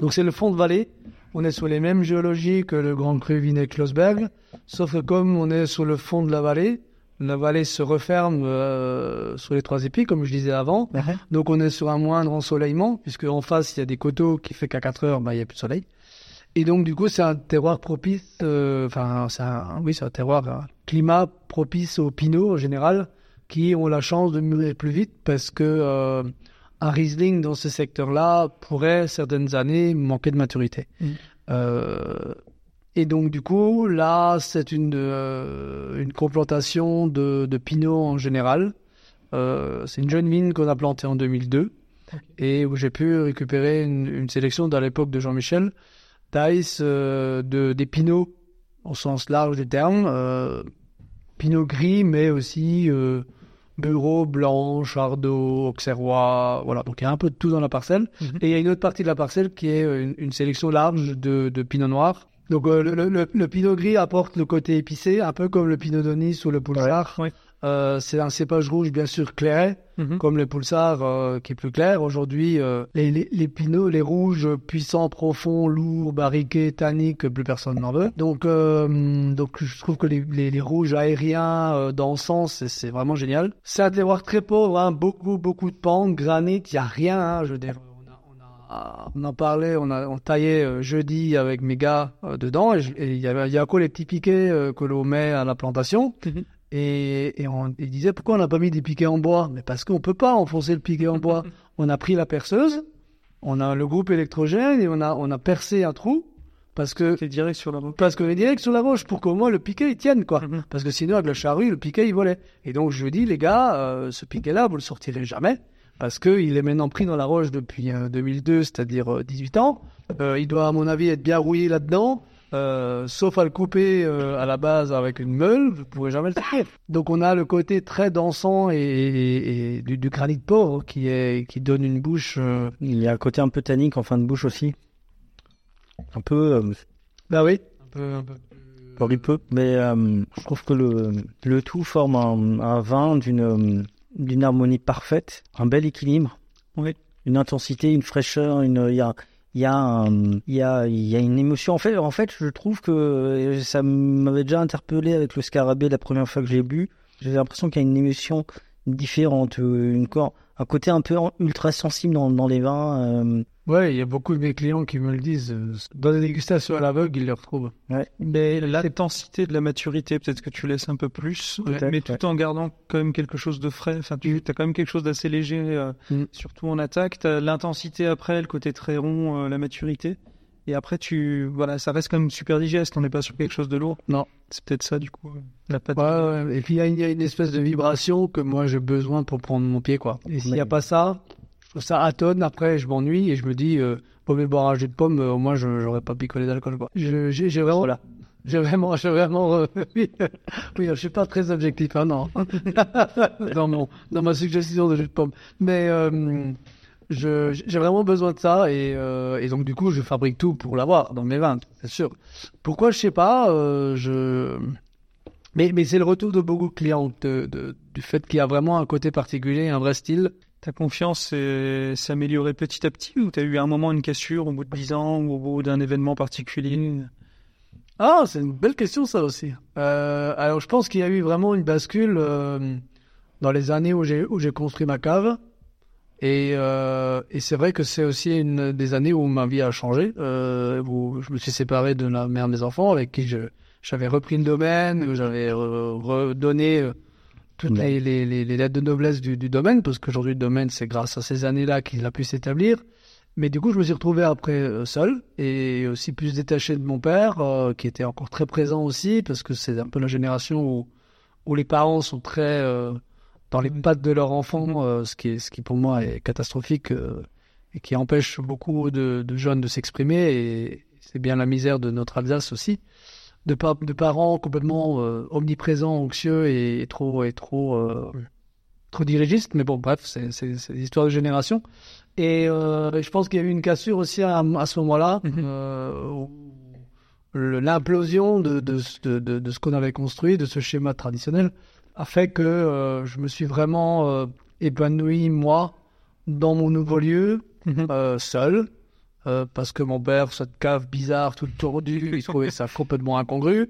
S4: Donc c'est le fond de vallée. On est sur les mêmes géologies que le Grand Cru Vinec Schlossberg, sauf que comme on est sur le fond de la vallée, la vallée se referme euh, sur les trois épis, comme je disais avant. Donc on est sur un moindre ensoleillement, puisque en face il y a des coteaux qui fait qu'à 4 heures, bah, il n'y a plus de soleil. Et donc du coup c'est un terroir propice, euh, enfin c'est un, oui c'est un terroir, un climat propice aux pinots en général, qui ont la chance de mûrir plus vite parce que euh, un Riesling dans ce secteur-là pourrait certaines années manquer de maturité. Euh, et donc du coup là c'est une euh, une complantation de, de pinot en général. Euh, c'est une jeune vigne qu'on a plantée en 2002 et où j'ai pu récupérer une, une sélection dans l'époque de Jean-Michel Dice euh, de des pinots au sens large du terme, pinot gris mais aussi bureau, blanc, chardot, auxerrois, voilà. Donc il y a un peu de tout dans la parcelle. Et il y a une autre partie de la parcelle qui est une, une sélection large de, de pinot noir. Donc euh, le, le, le- le pinot gris apporte le côté épicé, un peu comme le pinot d'Onis ou le pulsar.
S2: Ouais.
S4: Euh, c'est un cépage rouge bien sûr clairet,
S2: Mhm.
S4: comme le pulsar euh, qui est plus clair. Aujourd'hui, euh, les, les, les pinots, les rouges puissants, profonds, lourds, barriqués, tanniques, plus personne n'en veut. Donc, euh, donc je trouve que les, les, les rouges aériens euh, dansants, c'est c'est vraiment génial. C'est un terroir très pauvre, hein, beaucoup, beaucoup de pentes, granit, il y a rien. hein, je veux dire, on, a, on, en parlait, on, a, on taillait euh, jeudi avec mes gars euh, dedans, et il y avait il y a encore les petits piquets euh, que l'on met à la plantation.
S2: Mhm.
S4: Et, et on il disait pourquoi on n'a pas mis des piquets en bois? Mais parce qu'on peut pas enfoncer le piquet en bois. On a pris la perceuse, on a le groupe électrogène et on a on a percé un trou parce que
S2: C'est direct sur la route.
S4: parce qu'on est direct sur la roche pour qu'au moins le piquet il tienne quoi.
S2: Mhm.
S4: Parce que sinon avec le charrue le piquet il volait. Et donc je dis les gars, euh, ce piquet là vous le sortirez jamais parce que il est maintenant pris dans la roche depuis euh, 2002, c'est-à-dire euh, 18 ans. Euh, il doit à mon avis être bien rouillé là-dedans. Euh, sauf à le couper euh, à la base avec une meule, vous ne pourrez jamais le sortir. Donc on a le côté très dansant et, et- et du, du granit pauvre qui est qui donne une bouche. euh,
S3: Il y a un côté un peu tannique en fin de bouche aussi. Un peu, euh,
S4: Bah oui. Un peu, un peu.
S3: peu, mais euh, je trouve que le, le tout forme un, un vin d'une euh, d'une harmonie parfaite, un bel équilibre,
S2: Oui.
S3: une intensité, une fraîcheur, une il y a il y a un- il y a il y a une émotion. En fait, en fait, je trouve que euh, ça m'avait déjà interpellé avec le scarabée la première fois que j'ai bu. J'ai l'impression qu'il y a une émotion différente, euh, une cor- un côté un peu ultra sensible dans, dans les vins. euh,
S4: Ouais, il y a beaucoup de mes clients qui me le disent. euh, Dans les dégustations à l'aveugle, ils le retrouvent.
S2: Mais l'intensité de la maturité, peut-être que tu laisses un peu plus, mais tout en gardant quand même quelque chose de frais. Enfin, tu as quand même quelque chose d'assez léger, euh,
S4: Mm.
S2: surtout en attaque. Tu l'intensité après, le côté très rond, euh, la maturité. Et après, tu, voilà, ça reste quand même super digeste. On n'est pas sur quelque chose de lourd.
S4: Non.
S2: C'est peut-être ça, du coup, euh, la pâte.
S4: Ouais, ouais. Et puis il y, a une- il y a une espèce de vibration que moi j'ai besoin pour prendre mon pied, quoi. Et s'il n'y a pas ça, ça atone. Après, je m'ennuie et je me dis, euh, pomme et boire un jus de pomme, euh, au moins je j'aurais pas picolé d'alcool, quoi. Je- J'ai vraiment,
S3: Voilà.
S4: j'ai vraiment, j'ai vraiment, euh, oui, oui, je suis pas très objectif, hein, non, dans mon, dans ma suggestion de jus de pomme. Mais euh, j'ai vraiment besoin de ça et, euh, et donc du coup je fabrique tout pour l'avoir dans mes vins, c'est sûr. Pourquoi je sais pas, euh, je mais, mais c'est le retour de beaucoup de clients de, de- du fait qu'il y a vraiment un côté particulier, un vrai style.
S2: Ta confiance s'est améliorée petit à petit ou tu as eu un moment une cassure au bout de 10 ans ou au bout d'un événement particulier?
S4: Ah, c'est une belle question ça aussi. Euh, alors je pense qu'il y a eu vraiment une bascule euh, dans les années où j'ai où j'ai construit ma cave. Et, euh, et c'est vrai que c'est aussi une des années où ma vie a changé, euh, où je me suis séparé de la mère de mes enfants, avec qui je j'avais repris le domaine, où j'avais redonné euh, toutes les, les, les, les lettres de noblesse du, du domaine, parce qu'aujourd'hui le domaine c'est grâce à ces années-là qu'il a pu s'établir. Mais du coup, je me suis retrouvé après euh, seul et aussi plus détaché de mon père, euh, qui était encore très présent aussi, parce que c'est un peu la génération où, où les parents sont très euh, dans les pattes de leur enfant, euh, ce, qui est, ce qui pour moi est catastrophique euh, et qui empêche beaucoup de, de jeunes de s'exprimer. Et c'est bien la misère de notre Alsace aussi, de, pa- de parents complètement euh, omniprésents, anxieux et, et trop, et trop, euh, trop dirigistes. Mais bon, bref, c'est l'histoire de génération. Et je pense qu'il y a eu une cassure aussi à, à ce moment-là, le- l'implosion de, de, de, de, de ce qu'on avait construit, de ce schéma traditionnel, a fait que euh, je me suis vraiment euh, épanoui, moi, dans mon nouveau lieu, euh, seul, euh, parce que mon père, cette cave bizarre, toute tordue, il trouvait ça complètement incongru.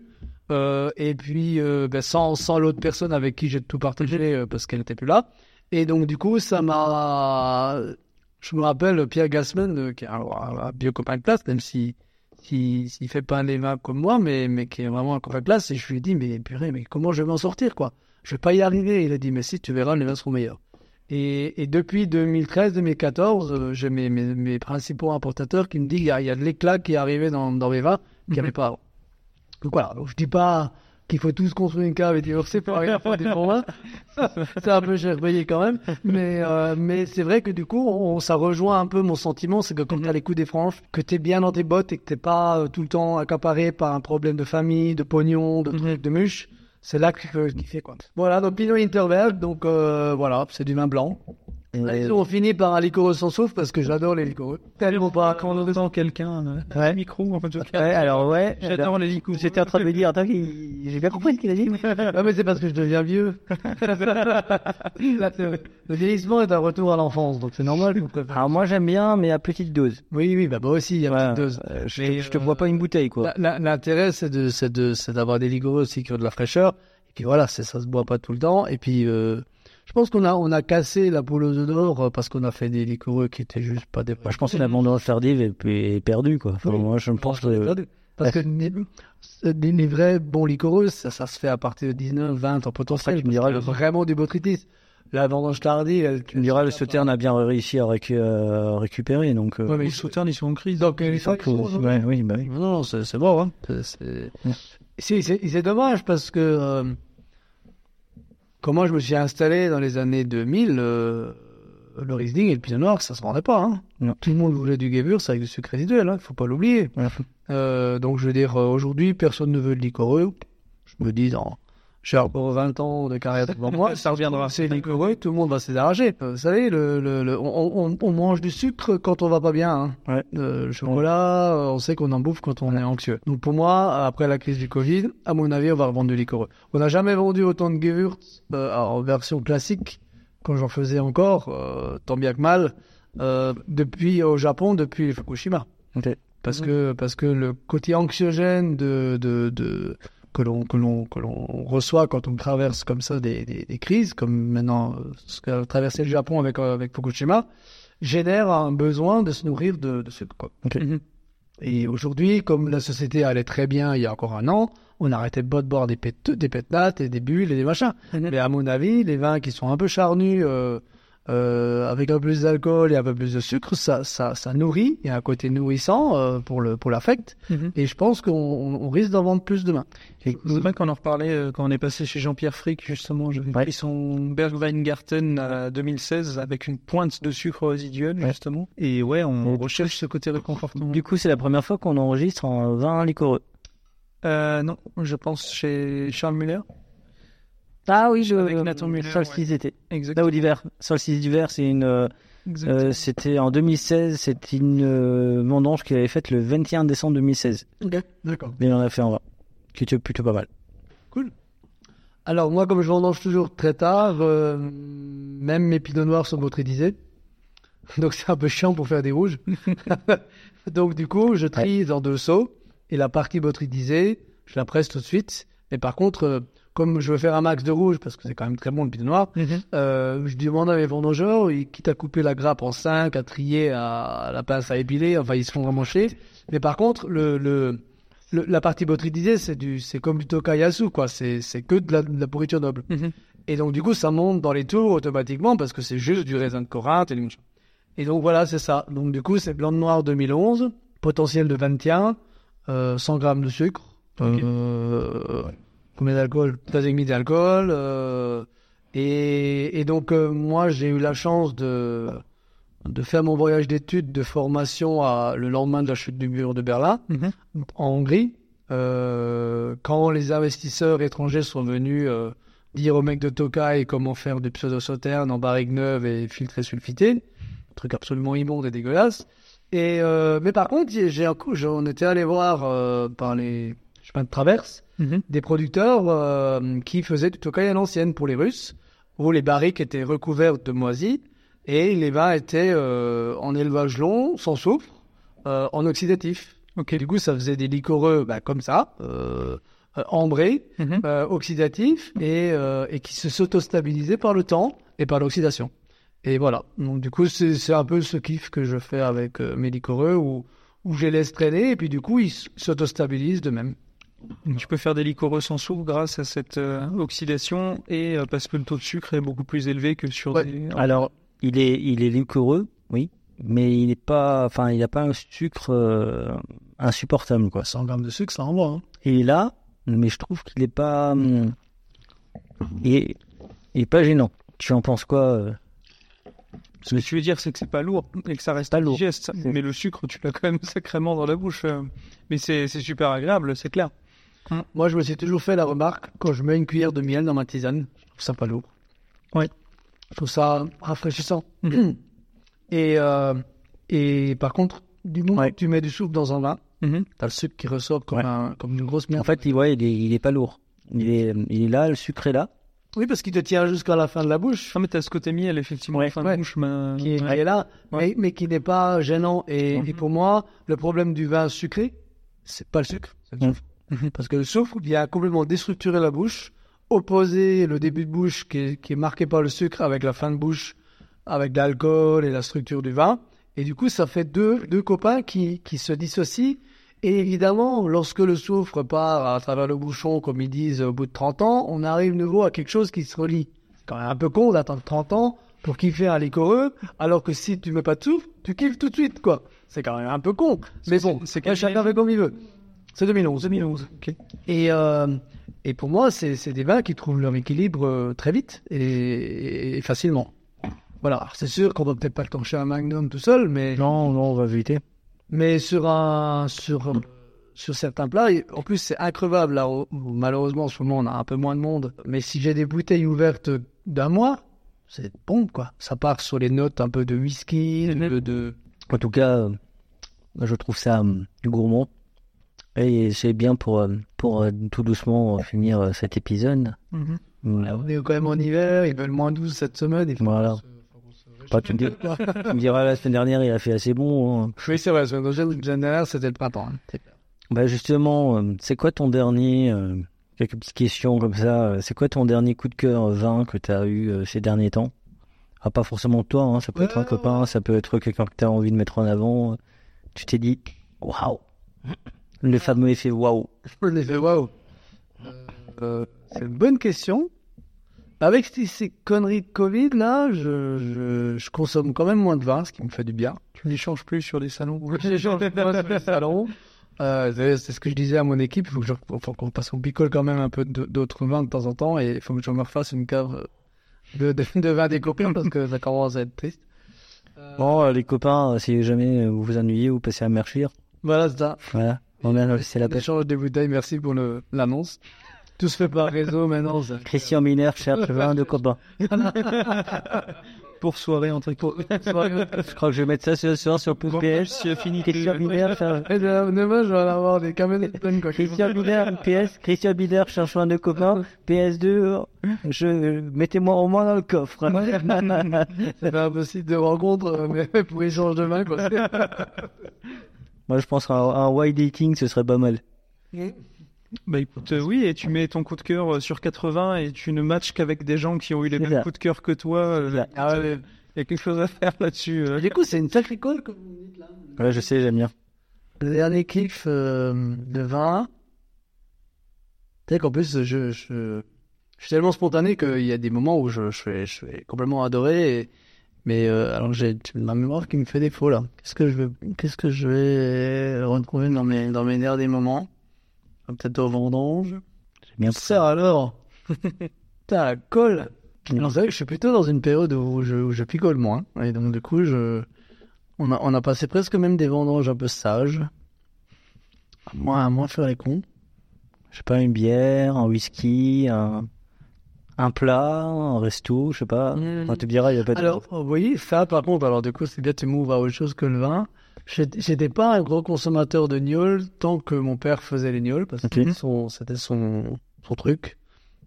S4: Et puis, ben, sans, sans l'autre personne avec qui j'ai tout partagé, euh, parce qu'elle n'était plus là. Et donc, du coup, ça m'a... Je me rappelle Pierre Gassman, qui est un, un vieux copain de classe, même si s'il s'il fait pas les mains comme moi, mais, mais qui est vraiment un copain de classe. Et je lui ai dit, mais purée, mais comment je vais m'en sortir, quoi? Je vais pas y arriver. Il a dit, mais si, tu verras, les mains seront meilleurs. Et, et depuis 2013-2014, euh, j'ai mes, mes, mes principaux importateurs qui me disent, il y a, il y a de l'éclat qui est arrivé dans, dans mes vins qu'il n'y avait pas avant. Donc voilà, donc je dis pas qu'il faut tous construire une cave et divorcer pour arriver à faire des bons vins. c'est un peu payé quand même. Mais, euh, mais c'est vrai que du coup, on, ça rejoint un peu mon sentiment, c'est que quand tu as les coups des franges, que tu es bien dans tes bottes et que t'es pas euh, tout le temps accaparé par un problème de famille, de pognon, de trucs, de muche, c'est là qu'il faut kiffer quoi. Voilà, donc Pinot Interberg, donc euh, voilà, c'est du vin blanc. Et on finit par un liquoreux sans souffle parce que j'adore les liquoreux. Tellement pas.
S2: Quand on entend quelqu'un, euh,
S3: Ouais.
S2: micro, en fait, je-
S3: Ouais, alors ouais.
S2: J'adore les licours.
S3: J'étais en train de me dire, attends, j'ai bien compris ce qu'il a dit.
S4: Ah mais c'est parce que je deviens vieux. le vieillissement est un retour à l'enfance, donc c'est normal.
S3: Alors moi j'aime bien, mais à petite dose.
S4: Oui, oui, bah moi aussi, il y a une
S3: Ouais,
S4: petite dose.
S3: euh, je,
S4: Mais,
S3: te, je te
S4: euh,
S3: bois pas une bouteille quoi.
S4: L'intérêt, c'est de, c'est de, c'est d'avoir des liquoreux aussi qui ont de la fraîcheur. Et puis voilà, c'est, ça se boit pas tout le temps. Et puis, euh, pense qu'on a, on a cassé la poule aux d'or euh, parce qu'on a fait des liquoreux qui étaient juste pas des.
S3: Moi, je pense que la bande tardive est, est perdue quoi. Enfin,
S4: Oui.
S3: moi je pense que
S4: perdu. Parce que les, les- vrais bons liquoreux, ça, ça se fait à partir de 19, 20 en potentiel.
S3: Tu me diras,
S4: a vraiment du botrytis. La vendange tardive, elle,
S3: tu me diras le Sauterne a bien réussi à récu- euh, récupérer donc. euh,
S4: Ouais, mais
S2: Les sauternes, ils sont en crise.
S4: Donc, les
S3: faut- ouais, oui, bah oui.
S4: Non, non, c'est bon. Hein. C'est- dommage parce que euh, comment je me suis installé dans les années 2000, euh, le Riesling et le Pinot Noir, ça se rendait pas. Hein.
S3: Non.
S4: Tout le monde voulait du Gewürz avec du sucre résiduel, il hein, faut pas l'oublier. Euh, donc je veux dire, euh, aujourd'hui, personne ne veut de liquoreux. Je me dis, dans... j'ai encore 20 ans de carrière devant moi, ça reviendra. C'est liquoreux, tout le monde va s'arracher. Euh, vous savez, le, le, le- on, on- on mange du sucre quand on va pas bien. Hein.
S3: Ouais.
S4: Euh, le chocolat, euh, on sait qu'on en bouffe quand on est anxieux. Donc pour moi, après la crise du Covid, à mon avis, on va revendre du liquoreux. On n'a jamais vendu autant de Gewürz euh, en version classique, quand j'en faisais encore, euh, tant bien que mal, euh, depuis au Japon, depuis Fukushima.
S3: Ok.
S4: Parce que parce que le côté anxiogène de, de, de que l'on que l'on que l'on reçoit quand on traverse comme ça des, des, des crises, comme maintenant euh, ce qu'a traversé le Japon avec euh, avec Fukushima, génère un besoin de se nourrir de, de sucre. quoi.
S3: Ok.
S4: Et aujourd'hui, comme la société allait très bien il y a encore un an, on n'arrêtait pas de boire des pètes, des pétnates et des bulles et des machins. Mais à mon avis, les vins qui sont un peu charnus, euh, euh, avec un peu plus d'alcool et un peu plus de sucre, ça, ça, ça nourrit. Il y a un côté nourrissant euh, pour le pour l'affect.
S2: Mhm.
S4: Et je pense qu'on on on risque d'en vendre plus demain.
S2: C'est vrai qu'on en reparlait euh, quand on est passé chez Jean-Pierre Frick, justement. J'avais
S3: Ouais.
S2: pris son Bergweingarten à 2016 avec une pointe de sucre résiduel,
S3: Ouais.
S2: justement. Et ouais, on
S3: Et-
S2: recherche ce côté réconfortant.
S3: Du coup, c'est la première fois qu'on enregistre en vin liquoreux.
S2: Euh, non, je pense chez Charles Muller.
S3: Ah oui, je.
S2: Avec Nathan Muller,
S3: Solstice d'été. Là,
S2: Exactement.
S3: au d'hiver. Solstice d'hiver, c'est une. euh, euh, c'était en 2016, c'est une euh, vendange qu'il avait faite le 21 décembre 2016.
S4: Ok, d'accord.
S3: Mais il en a fait en vin. Qui était plutôt pas mal.
S4: Alors moi, comme je vendange toujours très tard, euh, même mes pinots noirs sont botrytisés. Donc c'est un peu chiant pour faire des rouges. Donc du coup, je trie dans deux seaux. Et la partie botrytisée, je la presse tout de suite. Mais par contre, euh, comme je veux faire un max de rouge, parce que c'est quand même très bon le pinot noir, euh, je demande à mes vendangeurs, ils- quitte à couper la grappe en 5, à trier, à, à la pince à épiler, enfin ils se font vraiment chier. Mais par contre, le, le, le- la partie botrytisée, c'est du, c'est comme du tokayasu, quoi. C'est, c'est que de la, de la pourriture noble. Et donc, du coup, ça monte dans les tours automatiquement parce que c'est juste du raisin de Corinthe et du machin. Et donc, voilà, c'est ça. Donc, du coup, c'est blanc de noir 2011, potentiel de 21, euh, 100 grammes de sucre, euh, combien d'alcool 13,5 d'alcool. Euh, et, et donc, euh, moi, j'ai eu la chance de, de faire mon voyage d'études de formation à, le lendemain de la chute du mur de Berlin, en Hongrie, euh, quand les investisseurs étrangers sont venus euh, dire aux mecs de Tokai comment faire du pseudo-sauterne en barrique neuve et filtré sulfité, un truc absolument immonde et dégueulasse. Et euh, mais par contre, j'ai un coup, on était allé voir euh, par les chemins de traverse des producteurs euh, qui faisaient du Tokai à l'ancienne pour les Russes, où les barriques étaient recouvertes de moisis et les vins étaient euh, en élevage long, sans soufre, euh, en oxydatif. Du coup, ça faisait des liquoreux bah, comme ça, euh, euh, ambrés, euh, oxydatifs, et, euh, et qui se s'auto-stabilisaient par le temps et par l'oxydation. Et voilà. Donc, du coup, c'est un peu ce kiff que je fais avec mes liquoreux, où, où je les laisse traîner, et puis du coup, ils s'auto-stabilisent de même.
S2: Tu peux faire des liquoreux sans soufre grâce à cette euh, oxydation et euh, parce que le taux de sucre est beaucoup plus élevé que sur des.
S3: Alors, il est, il est liquoreux, oui, mais il n'est pas, enfin, il n'a pas un sucre euh, insupportable, quoi.
S4: 100 grammes de sucre, ça envoie. Hein.
S3: Il est là, mais je trouve qu'il n'est pas, hum, il est, il est pas gênant. Tu en penses quoi
S2: Ce que tu veux dire, c'est que c'est pas lourd et que ça reste
S3: Pas lourd.
S2: digeste. Mais le sucre, tu l'as quand même sacrément dans la bouche. Mais c'est c'est super agréable, c'est clair.
S4: Moi, je me suis toujours fait la remarque quand je mets une cuillère de miel dans ma tisane, je trouve ça pas lourd.
S2: Ouais.
S4: Je trouve ça rafraîchissant. et, euh, et par contre, du moment que tu mets du sucre dans un vin,
S2: Mhm.
S4: t'as le sucre qui ressort comme,
S3: Ouais.
S4: un- comme une grosse merde.
S3: En fait, il, ouais, il est, il est pas lourd. Il est, il est là, le sucre est là.
S4: oui, parce qu'il te tient jusqu'à la fin de la bouche.
S2: Ah, mais t'as ce côté miel, effectivement, en fin de
S4: ouais.
S2: bouche. mais-
S4: qui est,
S2: Ouais.
S4: qui est là, mais, mais qui n'est pas gênant. Et, et pour moi, le problème du vin sucré, c'est pas le sucre, c'est le soufre. Parce que le soufre vient complètement déstructurer la bouche, opposer le début de bouche qui est, qui est marqué par le sucre avec la fin de bouche, avec l'alcool et la structure du vin. Et du coup, ça fait deux, deux copains qui, qui se dissocient. Et évidemment, lorsque le soufre part à travers le bouchon, comme ils disent, au bout de 30 ans, on arrive de nouveau à quelque chose qui se relie. C'est quand même un peu con d'attendre 30 ans pour kiffer un liquoreux, alors que si tu mets pas de soufre, tu kiffes tout de suite, quoi. C'est quand même un peu con. Mais bon, c'est chacun fait comme il veut. C'est 2011.
S2: 2011, ok.
S4: Et, euh, et pour moi, c'est c'est des vins qui trouvent leur équilibre euh, très vite et, et facilement. Voilà, c'est sûr qu'on va peut-être pas le torcher un magnum tout seul, mais...
S3: Non, non, on va éviter.
S4: Mais sur un... Sur, sur certains plats, en plus c'est increvable, là, où- malheureusement en ce moment on a un peu moins de monde, mais si j'ai des bouteilles ouvertes d'un mois, c'est bon, quoi. Ça part sur les notes un peu de whisky, un peu de...
S3: En tout cas, euh, je trouve ça euh, gourmand. Et c'est bien pour, euh, pour euh, tout doucement euh, finir cet épisode.
S2: Mhm.
S3: Voilà.
S4: On est quand même en hiver, il fait le moins 12 cette semaine.
S3: Voilà. Pas tu me dis- tu me diras la semaine dernière, il a fait assez bon. hein.
S4: Oui, c'est vrai, la semaine dernière, c'était le printemps. hein.
S3: Bah justement, c'est quoi ton dernier, euh, quelques petites questions comme ça, c'est quoi ton dernier coup de cœur vin que tu as eu euh, ces derniers temps? Ah, Pas forcément toi, hein, ça peut être un copain, ça peut être quelqu'un que tu as envie de mettre en avant. Tu t'es dit, waouh Le fameux effet waouh.
S4: Le effet waouh. Euh, c'est une bonne question. Avec ces, ces conneries de Covid, là, je, je, je consomme quand même moins de vin, ce qui me fait du bien.
S2: Tu n'échanges plus sur des salons.
S4: J'échange moins sur les salons. Euh, c'est ce que je disais à mon équipe, il faut que je, faut qu'on passe, on picole quand même un peu d'autres vins de temps en temps et il faut que je me refasse une cave de, de, de vin des copains parce que ça commence à être triste.
S3: Bon, euh, les copains, euh, si jamais euh, vous vous ennuyez, vous passez à Merchir.
S4: Voilà, c'est ça.
S3: Voilà, on vient c'est la
S4: échange des bouteilles, merci pour le- l'annonce. Tout se fait par réseau maintenant. ça-
S3: Christian Miner cherche vin de copain.
S2: Pour soirée entre
S3: Je crois que je vais mettre ça ce soir sur PS. Christian Miner cherche...
S4: Demain, je vais avoir des quoi.
S3: Christian Bider, PS, Christian Bider cherche un de copains, PS2, je, mettez-moi au moins dans le coffre.
S4: C'est pas impossible de rencontre, mais pour échange de main, quoi.
S3: Moi, je pense qu'un un wide dating, ce serait pas mal.
S2: Bah écoute, euh, oui, et tu mets ton coup de cœur euh, sur 80 et tu ne matches qu'avec des gens qui ont eu les mêmes
S3: ça.
S2: coups de cœur que toi. euh.
S4: Ah ouais.
S2: Il y a quelque chose à faire là-dessus. euh.
S4: Du coup, c'est une sacrée colle comme vous dites là.
S3: Ouais, je sais, j'aime bien.
S4: Le dernier kiff euh, de vin. Tu sais qu'en plus, je, je, je suis tellement spontané qu'il y a des moments où je, je, suis, je suis complètement adoré. et- mais euh, alors j'ai ma mémoire qui me fait défaut là. Qu'est-ce que je vais, qu'est-ce que je vais retrouver dans mes, dans mes derniers moments? Ah, Peut-être au vendange.
S3: Bien.
S4: Sert alors? Putain, la colle. C'est vrai que je suis plutôt dans une période où je, où je picole moins. Et donc, du coup, je, on a, on a passé presque même des vendanges un peu sages. À moins, à moins faire les cons.
S3: Je sais pas, une bière, un whisky, un, un plat, un resto, je sais pas.
S4: Mm.
S3: Enfin, tu me diras, il y a pas de...
S4: Alors, vous voyez, ça, par contre, alors, du coup, c'est bien, tu m'ouvres à autre chose que le vin. J'étais pas un gros consommateur de gnôle tant que mon père faisait les gnôles, parce que c'était son, truc.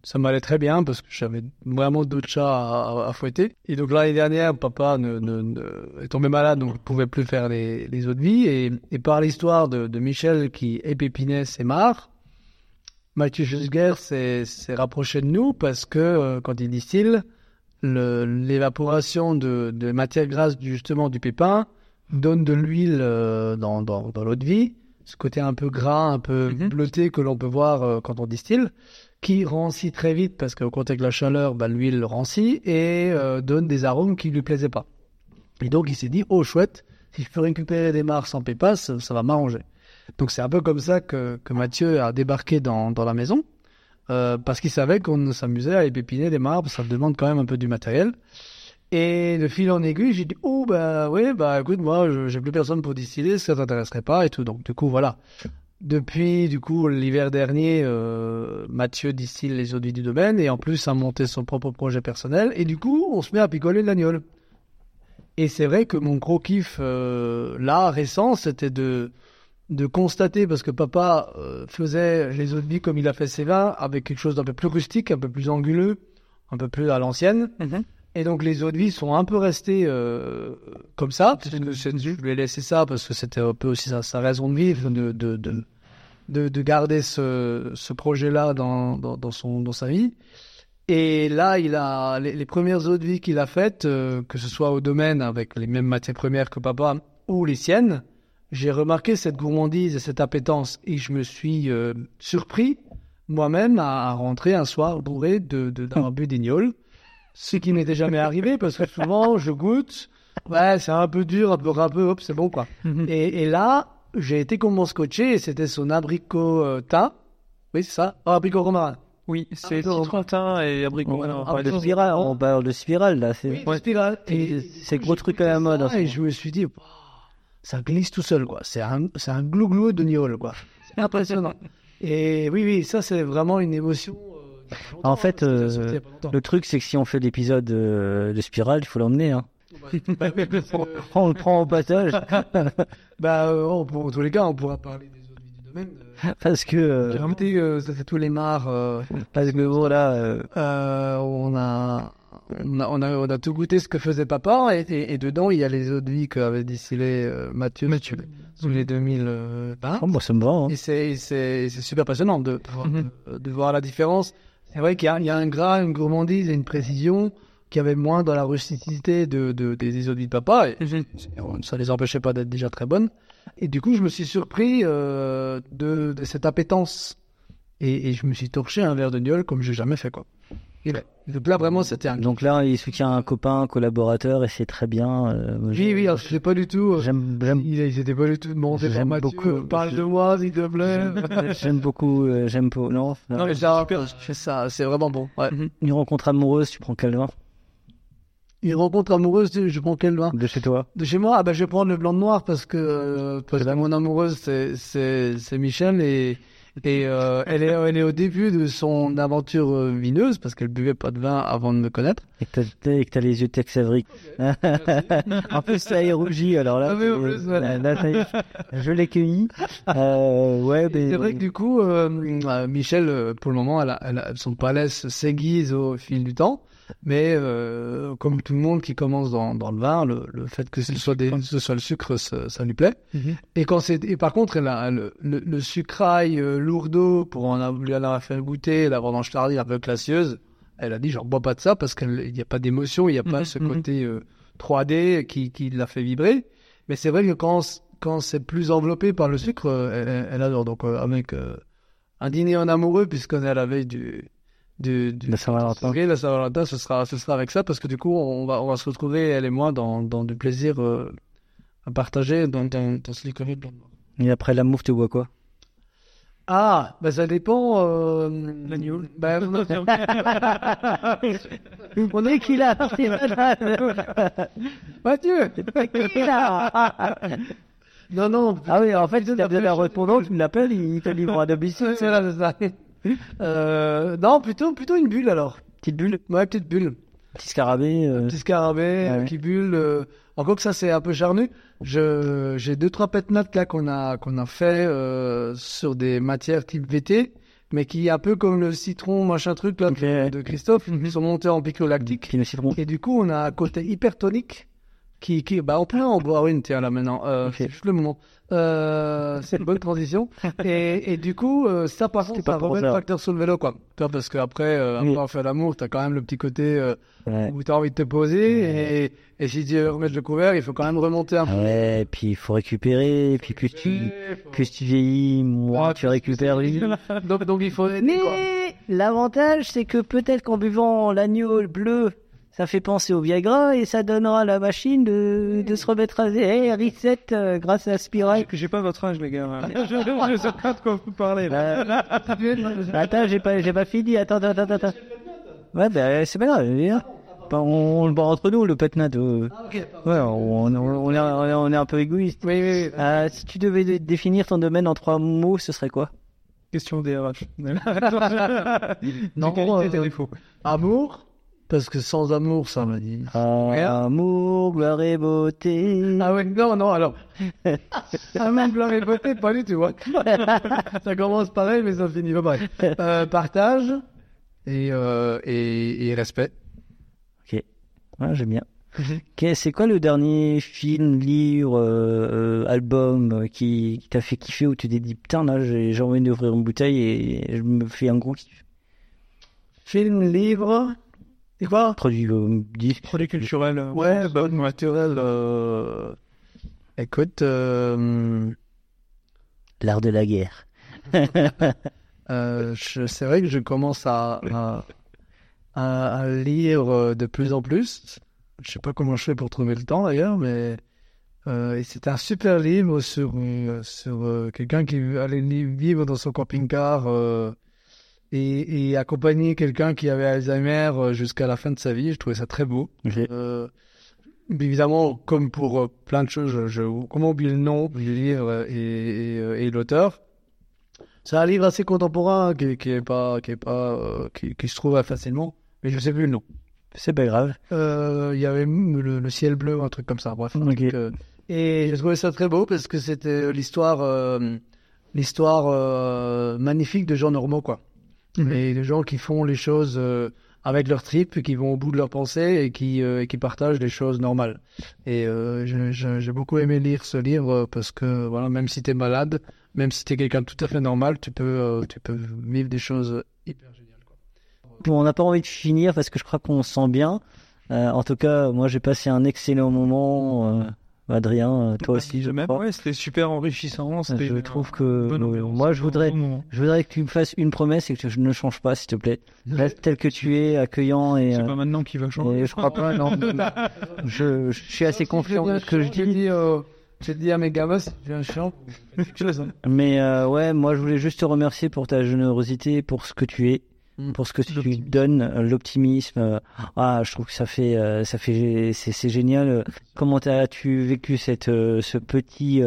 S4: Ça m'allait très bien parce que j'avais vraiment d'autres chats à, à- à fouetter. Et donc l'année dernière, papa ne, ne- ne- est tombé malade, donc ne pouvait plus faire les, les eaux de vie. Et, et par l'histoire de, de Michel qui épépinait ses mares, Mathieu Jusguer s'est rapproché de nous parce que euh, quand il distille, le- l'évaporation de, de matière grasse du- justement du pépin donne de l'huile euh, dans, dans, dans l'eau de vie, ce côté un peu gras, un peu
S2: Mhm.
S4: bleuté que l'on peut voir euh, quand on distille, qui rancit très vite parce qu'au contact de la chaleur, bah, l'huile rancit et donne des arômes qui lui plaisaient pas. Et donc il s'est dit, oh chouette, si je peux récupérer des mares sans pépas, ça, ça va m'arranger. Donc c'est un peu comme ça que, que Mathieu a débarqué dans, dans la maison, euh, parce qu'il savait qu'on s'amusait à épépiner des mares, ça demande quand même un peu du matériel. Et de fil en aiguille, j'ai dit, oh bah oui, bah écoute, moi j'ai plus personne pour distiller, ça t'intéresserait pas et tout. Donc du coup voilà. Depuis du coup l'hiver dernier, euh, Mathieu distille les eaux du domaine et en plus a monté son propre projet personnel et du coup on se met à picoler de l'agnole. Et c'est vrai que mon gros kiff euh, là récent, c'était de de constater parce que papa euh, faisait les eaux de vie comme il a fait ses vins avec quelque chose d'un peu plus rustique, un peu plus anguleux, un peu plus à l'ancienne.
S2: Mhm.
S4: Et donc les eaux de vie sont un peu restées euh, comme ça. Que je lui ai laissé ça parce que c'était un peu aussi sa, sa raison de vivre, de, de, de, de, de garder ce, ce projet-là dans, dans, dans, son, dans sa vie. Et là, il a les, les premières eaux de vie qu'il a faites, euh, que ce soit au domaine avec les mêmes matières premières que papa ou les siennes, j'ai remarqué cette gourmandise et cette appétence. Et je me suis euh, surpris moi-même à, à rentrer un soir bourré de, de, bu des. Ce qui n'était jamais arrivé parce que souvent je goûte, ouais, c'est un peu dur, un peu râpeux, hop, c'est bon quoi. Et, et là, j'ai été comme mon scotché et c'était son abricot euh, thym. Oui, c'est ça. Oh, abricot romarin.
S2: Oui, c'est citron et abricot.
S4: Ouais,
S2: Alors,
S4: ah,
S2: ouais,
S3: de spirale, on parle de spirale, là. C'est...
S4: Oui, spirale. Et
S3: c'est gros truc à la mode,
S4: Et je me suis dit, ça glisse tout seul, quoi. C'est un, c'est un glou-glou de gnôle, quoi. C'est impressionnant. Et oui, oui, ça, c'est vraiment une émotion. euh,
S3: En fait,
S4: hein,
S3: euh,
S4: longtemps.
S3: Le truc, c'est que si on fait l'épisode euh, de spirale, il faut l'emmener. Hein.
S4: Bah, oui,
S3: On le prend au passage.
S4: bah, en tous les cas, on pourra parler des autres vies du domaine.
S3: parce que,
S4: J'ai remonté, ça c'est tous les mares.
S3: parce que bon, là, euh,
S4: on, a, on, a, on, a, on a tout goûté ce que faisait papa. Et, et, et dedans, il y a les eaux de vie qu'avait distillé euh, Mathieu,
S2: Mathieu.
S4: sous les 2020.
S3: oh, moi, ça me va. Hein.
S4: Et c'est super passionnant de, de, voir,
S2: Mhm.
S4: de, de voir la différence. C'est vrai qu'il y y a un gras, une gourmandise et une précision qu'il y avait moins dans la rusticité de, de, des, eaux de vie de papa. Et
S2: Mhm.
S4: ça les empêchait pas d'être déjà très bonnes. Et du coup, je me suis surpris euh, de, de cette appétence. Et, et je me suis torché un verre de gnôle comme j'ai jamais fait, quoi. Et là, donc là, vraiment, c'était un...
S3: Donc là, il soutient un copain, un collaborateur, et c'est très bien. euh,
S4: Oui, oui, alors, je sais pas du tout... euh,
S3: J'aime, j'aime,
S4: Il, il s'était pas du tout demandé par
S3: J'aime
S4: Mathieu.
S3: beaucoup,
S4: euh, Parle
S3: je-
S4: de moi, s'il te plaît.
S3: j'aime beaucoup, euh, j'aime pas, non,
S4: non, mais ça, c'est ça, c'est vraiment bon. Ouais.
S3: Une rencontre amoureuse, tu prends quel vin
S4: Une rencontre amoureuse, je prends quel vin
S3: de chez toi
S4: De chez moi, ah ben je vais prendre le blanc de noir parce que, euh, parce que mon amoureuse c'est c'est c'est Michel et Et euh, elle, est, elle est au début de son aventure euh, vineuse parce qu'elle buvait pas de vin avant de me connaître.
S3: Et que t'as et que t'as les yeux Tex Avery. en plus, ça est rougi, alors là,
S4: Ah
S3: c'est-
S4: plus, voilà.
S3: là, je l'ai cueilli. Euh, ouais, mais
S4: C'est vrai que du coup, euh, euh, Michel, euh, pour le moment, elle a, elle a- son palais se- s'aiguise au fil du temps. Mais euh, comme tout le monde qui commence dans, dans le vin, le, le fait que ce soit, des, ce soit le sucre, ça, ça lui plaît.
S2: Mhm.
S4: Et quand c'est et par contre, elle a le, le, le sucrail euh, lourdeau pour en avoir, lui en avoir fait goûter, la vendange tardive un peu classieuse. Elle a dit, j'en bois pas de ça parce qu'il n'y a pas d'émotion, il n'y a pas
S2: Mhm,
S4: ce
S2: mhm.
S4: côté euh, 3D qui, qui l'a fait vibrer. Mais c'est vrai que quand, quand c'est plus enveloppé par le sucre, euh, elle, elle adore. Donc euh, avec euh, un dîner en amoureux, puisqu'on est à la veille du, du, du
S3: La Saint-Valentin.
S4: Ok, la Saint-Valentin, ce sera, ce sera avec ça, parce que du coup, on va, on va se retrouver, elle et moi, dans, dans du plaisir euh, à partager dans, dans, dans ce licoré blanc.
S3: Et après l'amour, tu bois quoi?
S4: Ah, bah ça dépend. Euh...
S2: L'agneau.
S4: Bah,
S3: On est qui là?
S4: Mathieu
S3: Qui là?
S4: Non, non.
S3: Ah oui, en fait, si t'as besoin d'un répondant, tu l'appelles, il te livre à domicile.
S4: C'est là, c'est ça. Euh, non, plutôt, plutôt une bulle alors.
S3: Petite bulle,
S4: Ouais, petite bulle.
S3: petit scarabée. euh,
S4: Petit scarabée,
S3: Ah ouais.
S4: qui bulle. euh, Encore que ça, c'est un peu charnu. Je, j'ai deux, trois pet notes là qu'on a, qu'on a fait euh, sur des matières type VT, mais qui est un peu comme le citron, machin truc là, de, Christophe, qui sont montés en pico lactique.
S3: Puis le citron.
S4: Et du coup, on a un côté hypertonique qui, qui, bah, on peut en boire une, tiens, là, maintenant. Euh. C'est juste le moment. Euh, c'est une bonne transition. Et, et du coup, euh, ça, par contre,
S3: pas
S4: ça
S3: pour
S4: remet le facteur sur le vélo, quoi. Tu vois, parce qu'après, euh,
S3: Oui.
S4: après on fait l'amour, t'as quand même le petit côté, euh,
S3: Ouais.
S4: où tu as envie de te poser et, et si tu veux remettre le couvert, il faut quand même remonter un peu.
S3: Ah ouais, puis il faut récupérer, puis plus tu, plus tu vieillis, moins tu récupères.
S4: Donc, donc il faut.
S3: Mais l'avantage, c'est que peut-être qu'en buvant l'agneau bleu, ça fait penser au Viagra et ça donnera à la machine de, de se remettre à hey, reset euh, grâce à la spirale.
S2: J'ai pas votre âge, les gars. je, je sais pas de quoi vous parlez. Là.
S3: Euh, attends, j'ai pas, j'ai pas fini. Attends, attends, attends, attends. Ouais, bah, c'est pas grave. viens. Bah, on, on le boit entre nous, le pet nat. Ouais, on, on, on est, on un peu égoïste.
S4: Oui, oui, oui.
S3: Euh, si tu devais dé- définir ton domaine en trois mots, ce serait quoi?
S2: Question DRH.
S4: Non, euh. Amour, parce que sans amour, ça m'a dit.
S3: Amour, gloire et beauté.
S4: Ah ouais, non, non, alors. Amour, blanc et beauté, pas du tout. ouais. ça commence pareil, mais ça finit pas pareil. Euh, partage et, euh, et, et respect.
S3: Ok, ouais, j'aime bien. Ok, c'est quoi le dernier film, livre, euh, euh, album euh, qui, qui t'a fait kiffer où tu t'es dit putain là j'ai j'ai envie d'ouvrir une bouteille et je me fais un gros kiff?
S4: Film, livre? Et quoi
S3: Produit euh, disque.
S2: Produit culturel. euh,
S4: Ouais, bah, naturel. Euh... Écoute, euh...
S3: L'art de la guerre.
S4: Euh, je- c'est vrai que je commence à, à, à- à lire de plus en plus. Je sais pas comment je fais pour trouver le temps d'ailleurs, mais euh, et c'est un super livre sur, sur euh, quelqu'un qui allait vivre dans son camping-car euh, et, et accompagner quelqu'un qui avait Alzheimer euh, jusqu'à la fin de sa vie. Je trouvais ça très beau. Euh, évidemment, comme pour euh, plein de choses, je, je- comment oublier le nom du livre et, et, euh, et l'auteur? C'est un livre assez contemporain qui, qui est pas, qui est pas, euh, qui, qui se trouve facilement, mais je sais plus le nom.
S3: C'est pas grave.
S4: Euh, Il y avait le, le ciel bleu, un truc comme ça. Bref. un
S3: Ok.
S4: truc, euh, et j'ai trouvé ça très beau parce que c'était l'histoire, l'histoire euh, magnifique de gens normaux, quoi. Et des gens qui font les choses euh, avec leur trip, qui vont au bout de leurs pensées et qui, euh, et qui partagent des choses normales. Et euh, j'ai beaucoup aimé lire ce livre parce que voilà, même si tu es malade, même si tu es quelqu'un de tout à fait normal, tu peux, euh, tu peux vivre des choses hyper géniales. Quoi.
S3: Bon, on n'a pas envie de finir parce que je crois qu'on se sent bien. Euh, en tout cas, moi j'ai passé un excellent moment. Euh, Adrien, euh, toi aussi, je
S2: même,
S3: crois.
S2: ouais, c'était super enrichissant. c'était
S3: Je trouve que euh, moi je voudrais,
S2: bon
S3: je voudrais que tu me fasses une promesse et que tu ne changes pas, s'il te plaît. Reste tel que tu es, accueillant et.
S2: C'est
S3: euh,
S2: pas maintenant qu'il va changer.
S3: et je crois pas, non. je, je suis assez confiant de ce que je
S4: J'ai
S3: dis.
S4: dit, euh, j'ai dit à mes gamins, si tu un hein.
S3: Mais euh, ouais, moi je voulais juste te remercier pour ta générosité, pour ce que tu es. Pour ce que tu donnes, euh, l'optimisme. euh, Ah, je trouve que ça fait, euh, ça fait, c'est c'est génial. Comment as-tu vécu cette, ce petit,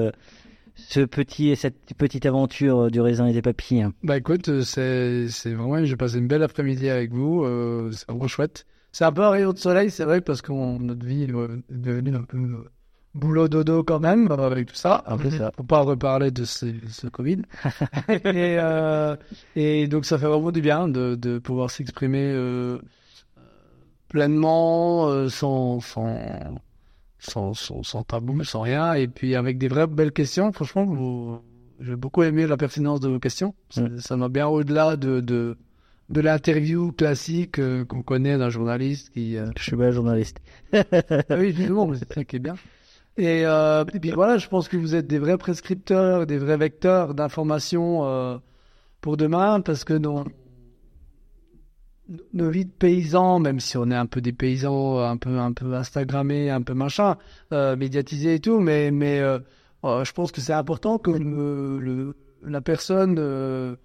S3: ce petit, cette petite aventure du raisin et des papilles?
S4: Bah écoute, c'est, c'est vraiment, j'ai passé une belle après-midi avec vous, c'est vraiment chouette. C'est un peu un rayon de soleil, c'est vrai, parce que notre vie est devenue un peu boulot dodo quand même, euh, avec tout ça.
S3: Un peu ça.
S4: Faut pas reparler de ce, ce Covid. et, euh, et donc ça fait vraiment du bien de, de pouvoir s'exprimer euh, pleinement, euh, sans, sans, sans, sans, sans tabou, sans rien, et puis avec des vraies belles questions. Franchement, vous, j'ai beaucoup aimé la pertinence de vos questions. Ça-
S3: Mm.
S4: Ça m'a bien au-delà de, de, de l'interview classique euh, qu'on connaît d'un journaliste qui. euh,
S3: Je suis pas journaliste.
S4: ah oui, justement, c'est ça qui est bien. Et, euh, et puis voilà, je pense que vous êtes des vrais prescripteurs, des vrais vecteurs d'informations euh, pour demain, parce que nos, nos vies de paysans, même si on est un peu des paysans, un peu un peu Instagrammés, un peu machin, euh, médiatisés et tout, mais mais euh, euh, je pense que c'est important que le, le- la personne euh,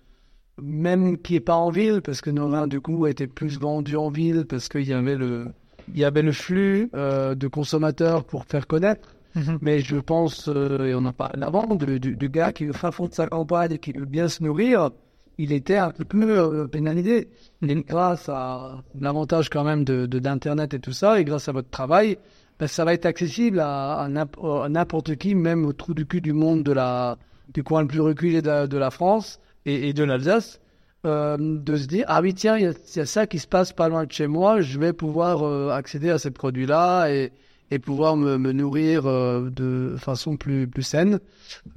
S4: même qui est pas en ville, parce que nos vins du coup étaient plus vendus en ville, parce qu'il y avait le il y avait le flux euh, de consommateurs pour faire connaître. Mais je pense, euh, et on en parlait avant, du, du, du gars qui est au fond de sa campagne et qui veut bien se nourrir, il était un peu euh, pénalisé. Et grâce à l'avantage quand même de d'Internet et tout ça, et grâce à votre travail, ben, ça va être accessible à, n'imp- à n'importe qui, même au trou du cul du monde de la, du coin le plus reculé de, la France et, de l'Alsace, euh, de se dire ah oui tiens il y, y a ça qui se passe pas loin de chez moi, je vais pouvoir euh, accéder à ces produits-là et, et pouvoir me, me nourrir euh, de façon plus plus saine,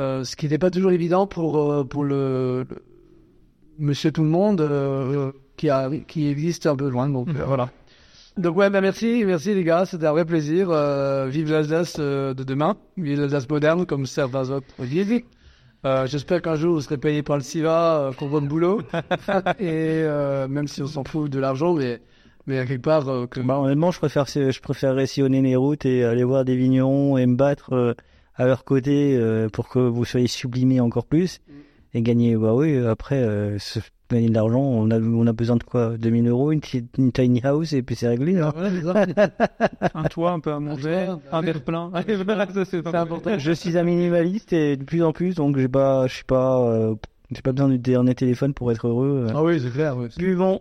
S4: Euh, ce qui n'est pas toujours évident pour euh, pour le, le Monsieur tout le monde euh, qui a qui existe un peu loin donc euh, voilà. Donc ouais, bah merci, merci les gars, c'était un vrai plaisir. Euh, vive l'Alsace de demain, vive l'Alsace moderne comme certains autres disent. Euh, J'espère qu'un jour vous serez payé par le SIVA euh, pour votre boulot. Et euh, même si on s'en fout de l'argent, mais mais à quelque part euh, que
S3: Bah, honnêtement, je préfère, je préférerais sillonner les routes et aller voir des vignerons et me battre euh, à leur côté euh, pour que vous soyez sublimés encore plus et gagner. Bah oui, après, euh, se- gagner de l'argent, on a, on a besoin de quoi? 2000 euros, une, petite- une tiny house et puis c'est réglé. hein.
S4: Ça.
S2: Un toit, un peu à manger, un verre plein. Ça, c'est
S4: important.
S3: Je suis un minimaliste et de plus en plus, donc j'ai pas, je suis pas, euh, j'ai pas besoin du dernier téléphone pour être heureux.
S4: Ah oui, c'est clair. ouais.
S3: Buvons